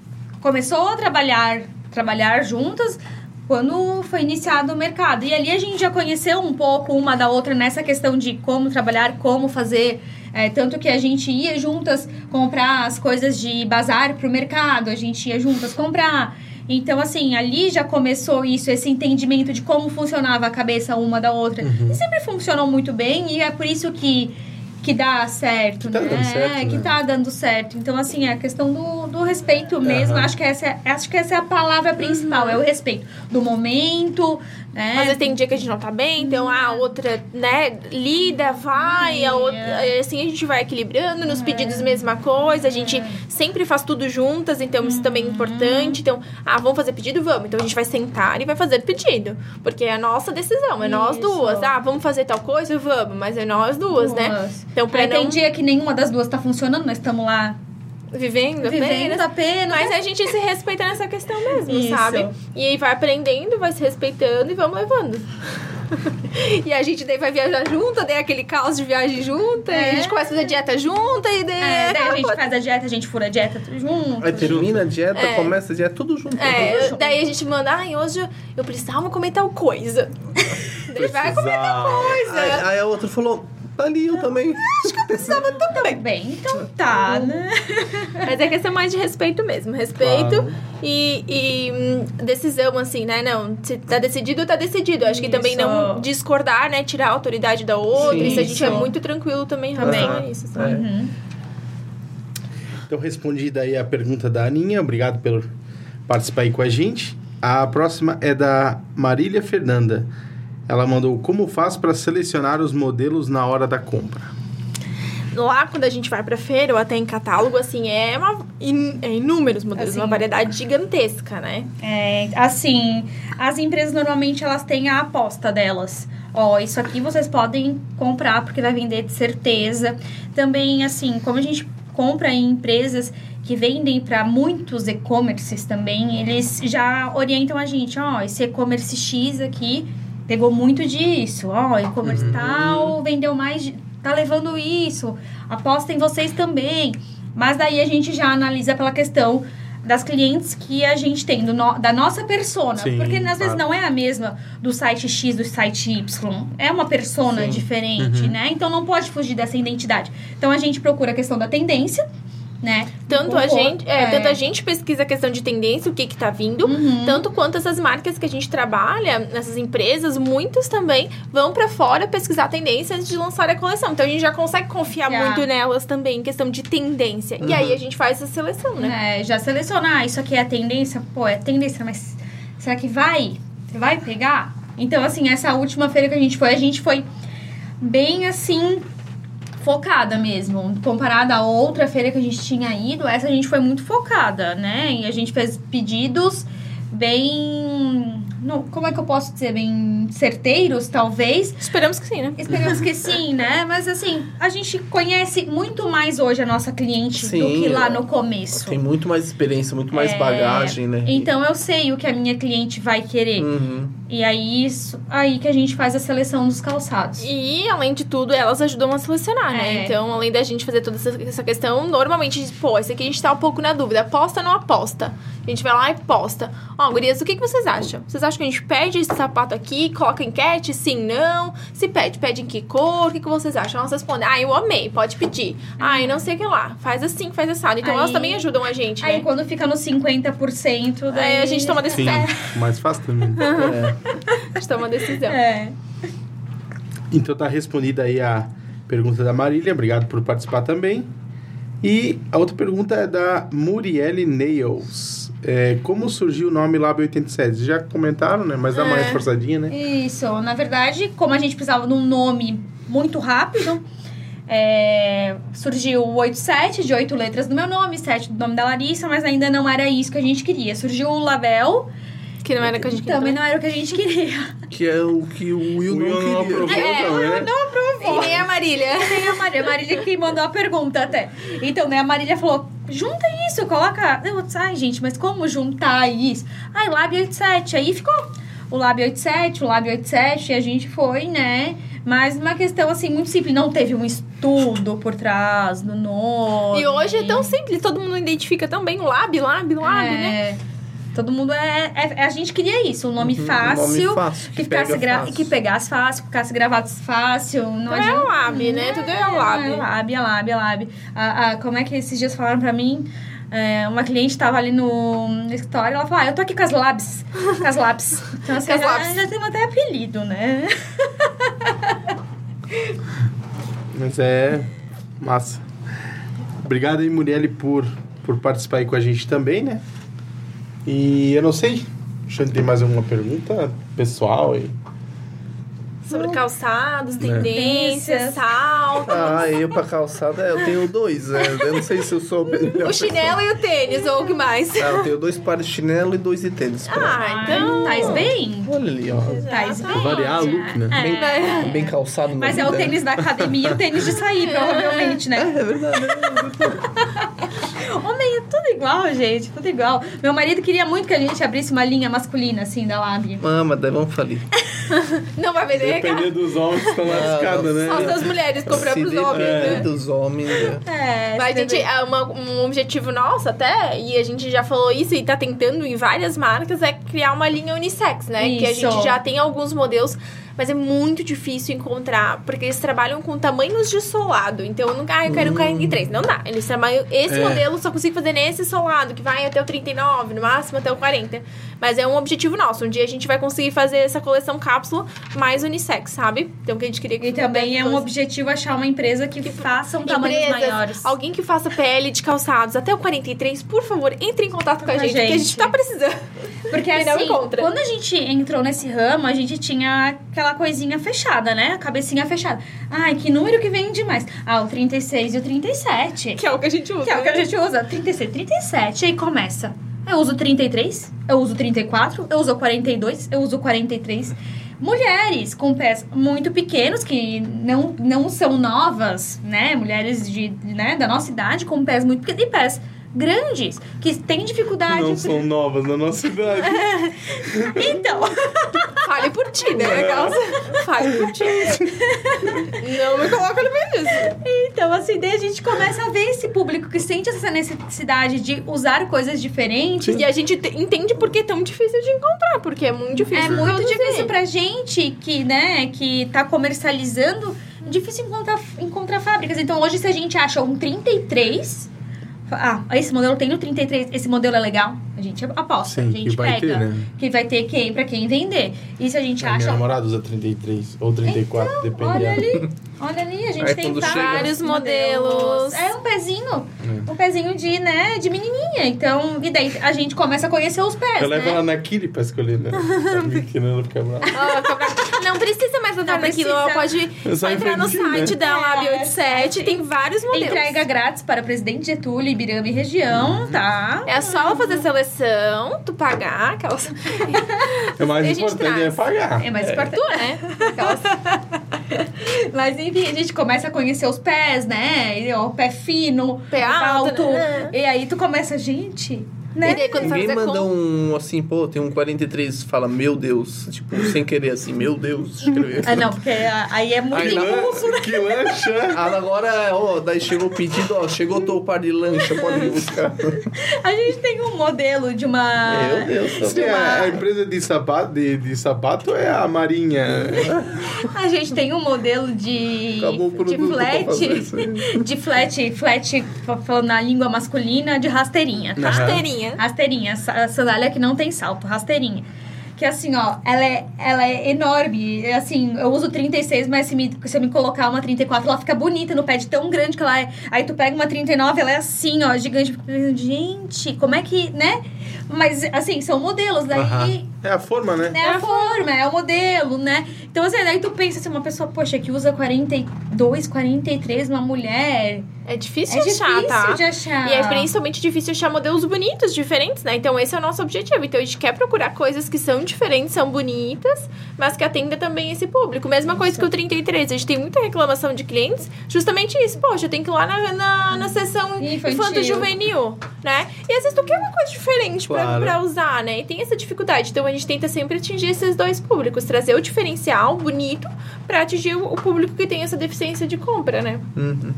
começou a trabalhar, trabalhar juntas quando foi iniciado o mercado. E ali a gente já conheceu um pouco uma da outra nessa questão de como trabalhar, como fazer. É, tanto que a gente ia juntas comprar as coisas de bazar pro mercado, a gente ia juntas comprar. Então, assim, ali já começou isso, esse entendimento de como funcionava a cabeça uma da outra. E sempre funcionou muito bem, e é por isso que, que dá certo, Que tá né? dando certo, É, que né? tá dando certo. Então, assim, é a questão do, do respeito mesmo. Aham. Acho, que essa é, acho que essa é a palavra principal, é o respeito. Do momento, né? Às vezes tem dia que a gente não tá bem, então a outra, né, lida, vai, a outra, assim a gente vai equilibrando, nos pedidos mesma coisa, a gente sempre faz tudo juntas, então isso também é importante. Então, ah, vamos fazer pedido? Vamos. Então a gente vai sentar e vai fazer pedido, porque é a nossa decisão, é nós Isso. duas. Ah, vamos fazer tal coisa? Vamos, mas é nós duas, né? Duas. Então, pra Aí não tem dia que nenhuma das duas tá funcionando, nós estamos lá vivendo, vivendo apenas. apenas. Mas a gente se respeita nessa questão mesmo, Isso. sabe? E aí vai aprendendo, vai se respeitando e vamos levando. e a gente daí vai viajar junta, daí aquele caos de viagem junta, e É. a gente começa a fazer dieta junta, e daí. É, daí a gente faz a dieta, a gente fura a dieta tudo junto. Aí termina a dieta, É. começa a dieta, tudo junto. É, daí a gente manda, ai, hoje eu- eu precisava comer tal coisa. daí vai comer tal coisa. Aí, aí a outra falou, tá ali, eu também. Tudo bem, então tá, né? Mas é questão mais de respeito mesmo. Respeito Claro. e, e, hum, decisão, assim, né? Não, se tá decidido, tá decidido. Acho que também não discordar, né? Tirar a autoridade da outra. Sim. Isso a gente é muito tranquilo também em relação Também. a isso, sabe? É. Uhum. Então, respondida aí a pergunta da Aninha. Obrigado por participar aí com a gente. A próxima é da Marília Fernanda. Ela mandou como faz para selecionar os modelos na hora da compra. Lá, quando a gente vai pra feira ou até em catálogo, assim, é, uma, in- é inúmeros modelos, Assim. uma variedade gigantesca, né? É, assim, as empresas normalmente elas têm a aposta delas. Ó, isso aqui vocês podem comprar porque vai vender de certeza. Também, assim, como a gente compra em empresas que vendem para muitos e-commerces também, eles já orientam a gente, ó, esse e-commerce X aqui pegou muito disso, ó, e-commerce Uhum. tal vendeu mais, tá levando isso, aposta em vocês também. Mas daí a gente já analisa pela questão das clientes que a gente tem, do no- da nossa persona. Sim, porque às vezes claro. não é a mesma do site X, do site Y. É uma persona Sim. diferente, Uhum. né? Então não pode fugir dessa identidade. Então a gente procura a questão da tendência, né? Tanto a, gente, é, tanto a gente pesquisa a questão de tendência, o que que tá vindo, Uhum. tanto quanto essas marcas que a gente trabalha, nessas empresas, muitos também vão pra fora pesquisar a tendência antes de lançar a coleção. Então a gente já consegue confiar muito nelas também em questão de tendência. E aí a gente faz essa seleção, né? É, já selecionar, ah, isso aqui é a tendência, pô, é tendência, mas será que vai? Vai pegar? Então, assim, essa última feira que a gente foi, a gente foi bem assim, focada mesmo. Comparada a outra feira que a gente tinha ido, essa a gente foi muito focada, né? E a gente fez pedidos bem. Não, como é que eu posso dizer? Bem certeiros, talvez. Esperamos que sim, né? Esperamos que sim, né? Mas assim, a gente conhece muito mais hoje a nossa cliente do Sim, que lá é. no começo. Tem muito mais experiência, muito mais É, bagagem, né? Então eu sei o que a minha cliente vai querer. Uhum. E aí, isso, aí que a gente faz a seleção dos calçados. E, além de tudo, elas ajudam a selecionar, né? É. Então, além da gente fazer toda essa, questão, normalmente, pô, esse aqui a gente tá um pouco na dúvida. Aposta ou não aposta? A gente vai lá e posta. Ó, gurias, o que, que vocês acham? Vocês acham que a gente pede esse sapato aqui, coloca enquete? Sim, não? Se pede, pede em que cor? O que, que vocês acham? Elas respondem, ah, eu amei, pode pedir. Ah, e não sei o que lá. Faz assim, faz assado. Então, Aí- elas também ajudam a gente, Aí né? quando fica no 50%, daí Aí a gente toma Sim, decisão. mais fácil também. É. A gente toma decisão. É. Então tá respondida aí a pergunta da Marília. Obrigado por participar também. E a outra pergunta é da Murielle Nails. É, como surgiu o nome Lab 87? Já comentaram, né? Mas dá É. mais forçadinha, né? Isso, na verdade, como a gente precisava de um nome muito rápido, é, surgiu o 87, de oito letras do meu nome, sete do nome da Larissa, mas ainda não era isso que a gente queria. Surgiu o Label, Que não era o que a gente queria. também não era o que a gente queria. Que é o que o Will O não Will não queria. aprovou É, também, né? E nem a Marília. Tem a Marília, a Marília que mandou a pergunta até. Então, né, a Marília falou, junta isso, coloca... Eu disse, ai, gente, mas como juntar isso? Ai, Lab 87, aí ficou o Lab 87, o Lab 87, e a gente foi, né... Mas uma questão, assim, muito simples. Não teve um estudo por trás do nome. E hoje é tão simples, todo mundo identifica tão bem o lab, lab, lab, né? É, Todo mundo é, é- A gente queria isso, um nome Uhum, fácil. um nome fácil, que, que ficasse gra- fácil. que pegasse fácil, que ficasse gravado fácil. Não é adianta- o lab, né? Tudo é o lab. É lab, é lab, é lab. A, a- como é que esses dias falaram pra mim? É, uma cliente tava ali no, no escritório, ela falou, ah, eu tô aqui com as labs. Com as labs. Então, assim, Com as já, labs. já temos até apelido, né? Mas é massa. Obrigado aí, Murielle, por, por participar aí com a gente também, né? E eu não sei, deixa eu ter mais alguma pergunta pessoal aí. Sobre calçados, É. tendências, salto. Ah, eu pra calçada, é, eu tenho dois, né? Eu não sei se eu sou... O chinelo e o tênis, ou o que mais? Ah, eu tenho dois pares de chinelo e dois de tênis. pra- Ah, então. Tais bem? Olha ali, ó. Tais bem. Variar look, né? É. Bem, bem calçado. Mas é o vida. tênis da academia e o tênis de sair, provavelmente, né? É verdade. Homem, é tudo igual, gente, tudo igual. Meu marido queria muito que a gente abrisse uma linha masculina, assim, da Lab. Mama, daí vamos falir. Não vai vender. Dependendo dos homens que estão na escada, né? Só das mulheres comprar pros depender homens, né? dos homens... né? É, Mas a gente, é uma- um objetivo nosso até, e a gente já falou isso e tá tentando em várias marcas, é criar uma linha unissex, né? Que a Isso. gente já tem alguns modelos, mas é muito difícil encontrar, porque eles trabalham com tamanhos de solado. Então, eu não, ah, eu quero um 43. Não dá. Eles trabalham. Esse É. modelo só consigo fazer nesse solado, que vai até o 39, no máximo até o 40. Mas é um objetivo nosso. Um dia a gente vai conseguir fazer essa coleção cápsula mais unissex, sabe? Então, que a gente queria que E também é um objetivo achar uma empresa que, faça um tamanhos maiores. Alguém que faça PL de calçados até o 43, por favor, entre em contato com a Com a gente, porque a gente gente. tá precisando. Porque E assim, quando a gente entrou nesse ramo, a gente tinha aquela coisinha fechada, né? A cabecinha fechada. Ai, que número que vende mais? Ah, o 36 e o 37. Que é o que a gente usa. Que é o que a gente usa. 36, 37. Aí começa. Eu uso 33, eu uso 34, eu uso 42, eu uso 43. Mulheres com pés muito pequenos, que não, não são novas, né? Mulheres de, né, da nossa idade com pés muito pequenos. E pés grandes, que têm dificuldade. Não são novas na nossa idade. Então, Fale por ti, né, Calça? Fale por ti. Não me coloca no meio disso. então, assim, daí a gente começa a ver esse público que sente essa necessidade de usar coisas diferentes. E a gente te- entende porque é tão difícil de encontrar, porque é muito difícil. É muito produzir. difícil pra gente que, né, que tá comercializando, é difícil encontrar, encontrar fábricas. Então, hoje, se a gente acha um 33, Ah, esse modelo tem no 33, esse modelo é legal. A gente aposta, Sim, a gente que vai pega. ter, né? Que vai ter quem pra quem vender. E se a gente A minha acha. namorada usa 33 ou 34, Então, olha dependendo. ali, olha ali, a gente Aí tem vários chega- modelos. É um pezinho, É. um pezinho de, né, de menininha. Então, e daí a gente começa a conhecer os pés, Eu levo né? ela na Kiri pra escolher, né? Tá a ficar brava. Não precisa mais levar naquilo, ela pode só entrar no né? site da Lab É. 87, tem vários modelos. Entrega grátis para Presidente Getúlio, Ibirama e região, tá? É só ela fazer seleção, tu pagar, aquelas. O mais importante é pagar. É mais importante. Tu, né? Aquelas... Mas enfim, a gente começa a conhecer os pés, né? E, ó, o pé fino, Pé alto, né? E aí tu começa, gente, né? E daí quando Ninguém faz manda conta. um assim, pô, tem um 43 fala, meu Deus. Tipo, sem querer assim, meu Deus, escrever. Ah, não, porque aí é muito Que impulso, né? Que lancha! Ah, agora, ó, daí chegou o pedido, ó, chegou o par de lancha, pode buscar. A gente tem um modelo de uma. Meu Deus, tá Sim, a, a empresa de sapato, de, de sapato é a Marinha. A gente tem um modelo de. Acabou o de flat. De flat, flat, fa- falando na língua masculina, de rasteirinha, tá? Rasteirinha. Rasteirinha, sa- sandália que não tem salto, rasteirinha. Que assim, ó, ela é, ela é enorme. É Assim, eu uso 36, mas se, me, se eu me colocar uma 34, ela fica bonita no pé de tão grande que ela é. Aí tu pega uma 39, ela é assim, ó, gigante. Gente, como é que, né? Mas, assim, são modelos. Daí Aham. É a forma, né? é a forma, é o modelo, né? Então, assim, daí tu pensa assim, uma pessoa, poxa, que usa 42, 43, uma mulher. É difícil É de achar, difícil tá? de achar. E é principalmente difícil achar modelos bonitos, diferentes, né? Então esse é o nosso objetivo. Então a gente quer procurar coisas que são diferentes, são bonitas, mas que atenda também esse público. Mesma coisa que o 33. A gente tem muita reclamação de clientes, justamente isso. Poxa, eu tenho que ir lá na, na, na sessão Infantil. infanto juvenil, né? E às vezes tu quer uma coisa diferente Claro. pra usar, né? E tem essa dificuldade. Então a gente tenta sempre atingir esses dois públicos, trazer o diferencial bonito pra atingir o público que tem essa deficiência de compra, né? Uhum.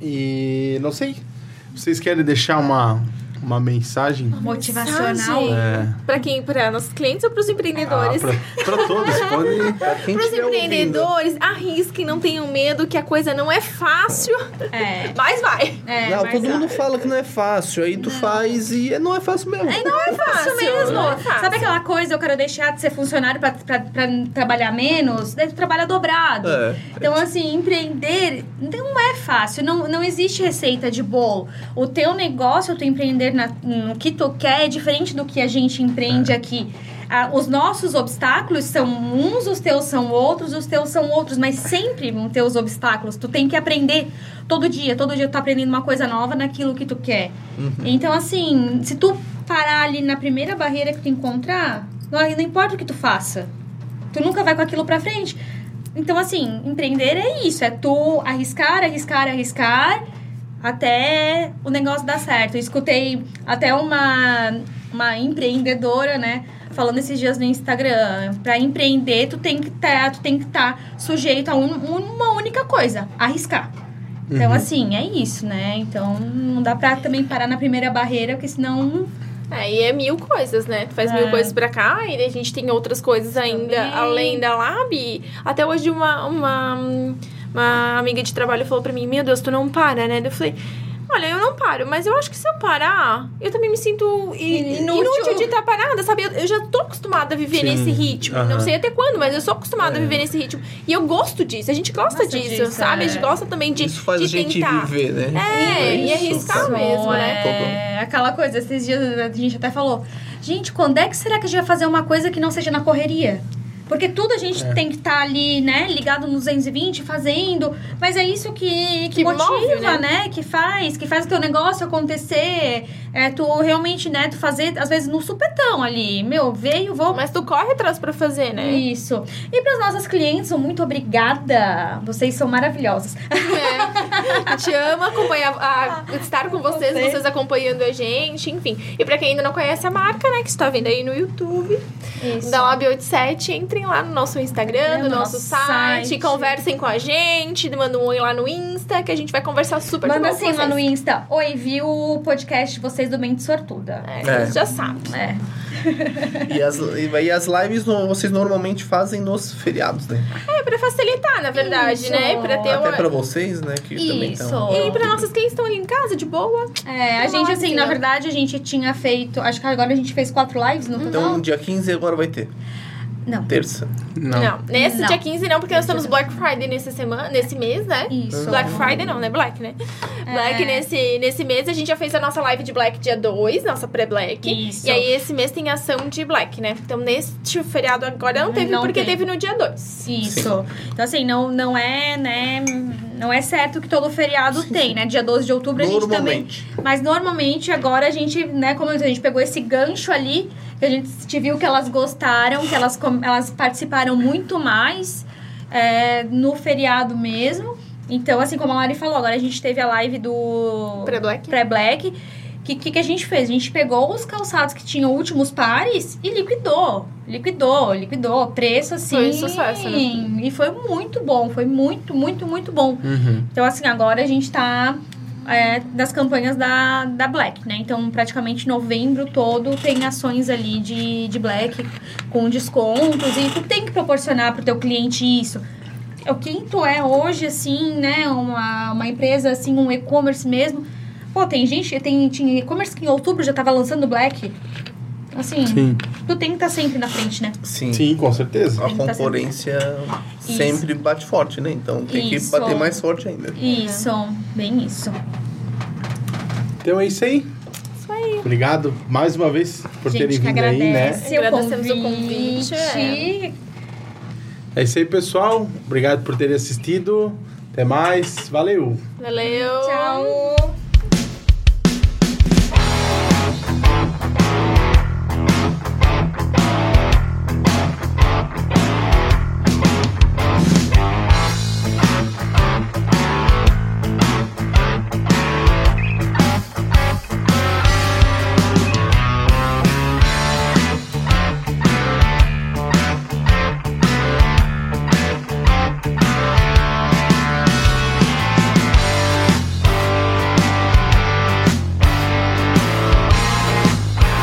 E não sei. Vocês querem deixar uma, uma mensagem? Motivacional. É. Pra quem? Pra nossos clientes ou pros Ah, empreendedores? pra, pra todos, podem. Quem Pros tiver ouvindo. empreendedores, arrisquem, não tenham medo, que a coisa não é fácil, É. mas vai. é não, mas todo a- mundo fala que não é fácil, aí tu faz e não é fácil mesmo. Não é fácil mesmo. não é fácil. Sabe aquela coisa, eu quero deixar de ser funcionário pra trabalhar menos? Daí tu trabalha dobrado. É. Então, assim, empreender não é fácil. Não, não existe receita de bolo. O teu negócio, tu empreender na- no que tu quer é diferente do que a gente empreende aqui. Ah, os nossos obstáculos são uns, os teus são outros, os teus são outros, mas sempre vão ter os obstáculos. Tu tem que aprender todo dia. Todo dia tu tá aprendendo uma coisa nova naquilo que tu quer. Então, assim, se tu parar ali na primeira barreira que tu encontrar, não, importa o que tu faça. Tu nunca vai com aquilo pra frente. Então, assim, empreender é isso. É tu arriscar, arriscar, arriscar até o negócio dar certo. Eu escutei até uma, uma empreendedora, né? Falando esses dias no Instagram. Pra empreender, tu tem que estar que estar sujeito a um- uma única coisa. Arriscar. Então, Uhum. assim, é isso, né? Então, não dá pra também parar na primeira barreira, porque senão... É, e é mil coisas, né? Tu faz É. mil coisas pra cá e a gente tem outras coisas ainda Também. além da Lab. Até hoje uma, uma, uma amiga de trabalho falou pra mim, meu Deus, tu não para, né? Eu falei, olha, eu não paro, mas eu acho que se eu parar, eu também me sinto Inútil. inútil, de estar parada, sabe? Eu, eu já tô acostumada a viver Sim. nesse ritmo. Aham. Não sei até quando, mas eu sou acostumada É. a viver nesse ritmo. E eu gosto disso, a gente gosta, disso, disso, sabe? A gente é. gosta também de, Isso faz de a gente tentar. viver, né? É, e isso. arriscar mesmo, né? É aquela coisa, esses dias a gente até falou, gente, quando é que será que a gente vai fazer uma coisa que não seja na correria? Porque tudo a gente É. tem que estar ali, né, ligado no 220, fazendo. Mas é isso que, que, Que motiva, move, né? né? Que faz, que faz o teu negócio acontecer. É tu realmente, né, tu fazer, às vezes, no supetão ali. Meu, veio, vou Mas tu corre atrás pra fazer, né? Isso. E para as nossas clientes, muito obrigada. Vocês são maravilhosas. É. A gente ama acompanhar, a- estar com vocês, Você. vocês acompanhando a gente, enfim. E pra quem ainda não conhece a marca, né, que está vendo aí no YouTube, Isso. da Lab87, entrem lá no nosso Instagram, no No nosso nosso site, site. conversem com a gente, mandem um oi lá no Insta, que a gente vai conversar super Manda assim lá no. Insta. Oi, vi o podcast de vocês do Mente Sortuda. É, É. vocês já sabem. É. E as, e as lives no- vocês normalmente fazem nos feriados, né? É pra facilitar, na verdade, Isso. né? Pra ter Até uma... pra vocês, né? Que também também. Isso. Então, E para nossas clientes que estão ali em casa, de boa. É, a gente, assim, na verdade, a gente tinha feito. Acho que agora a gente fez quatro lives no total. então dia 15 agora vai ter. Não. Terça. Não. Nesse Não. dia 15 não, porque nós estamos Black Friday nessa semana, nesse mês, né? Isso. Black Friday não, né? Black, né? Black É. nesse, nesse mês a gente já fez a nossa live de Black dia 2, nossa pré-Black. Isso. E aí esse mês tem ação de Black, né? Então neste feriado agora não teve, Não porque tem. teve no dia 2. Isso. Então, assim, não, não é, né? Não é certo que todo feriado tem, né? Dia 12 de outubro a gente também. Mas normalmente agora a gente, né, como eu disse, a gente pegou esse gancho ali, a gente viu que elas gostaram, que elas, elas participaram muito mais é, no feriado mesmo. Então, assim, como a Lari falou, agora a gente teve a live do Pré-Black. pré-black. O que, que, que a gente fez? A gente pegou os calçados que tinham últimos pares e liquidou. Liquidou, liquidou. Preço assim. Foi um sucesso, né? E foi muito bom. Foi muito, muito, muito bom. Uhum. Então, assim, agora a gente tá é, das campanhas da, da Black, né? Então, praticamente novembro todo tem ações ali de, de Black com descontos e tu tem que proporcionar pro teu cliente isso. O quem tu é hoje, assim, né? Uma, uma empresa, assim, um e-commerce mesmo. Pô, tem gente, tem, e-commerce que em outubro já tava lançando Black. Assim, Sim. tu tem que estar sempre na frente, né? Sim. Sim, com certeza. A tá concorrência Isso. sempre bate forte, né? Então tem Isso. que bater mais forte ainda. Isso, bem isso. Então é isso aí. Isso aí. Obrigado mais uma vez por terem gente que vindo aí, né? Agradecemos o convite. convite, é. É isso aí, pessoal. Obrigado por terem assistido. Até mais. Valeu. Valeu. Tchau.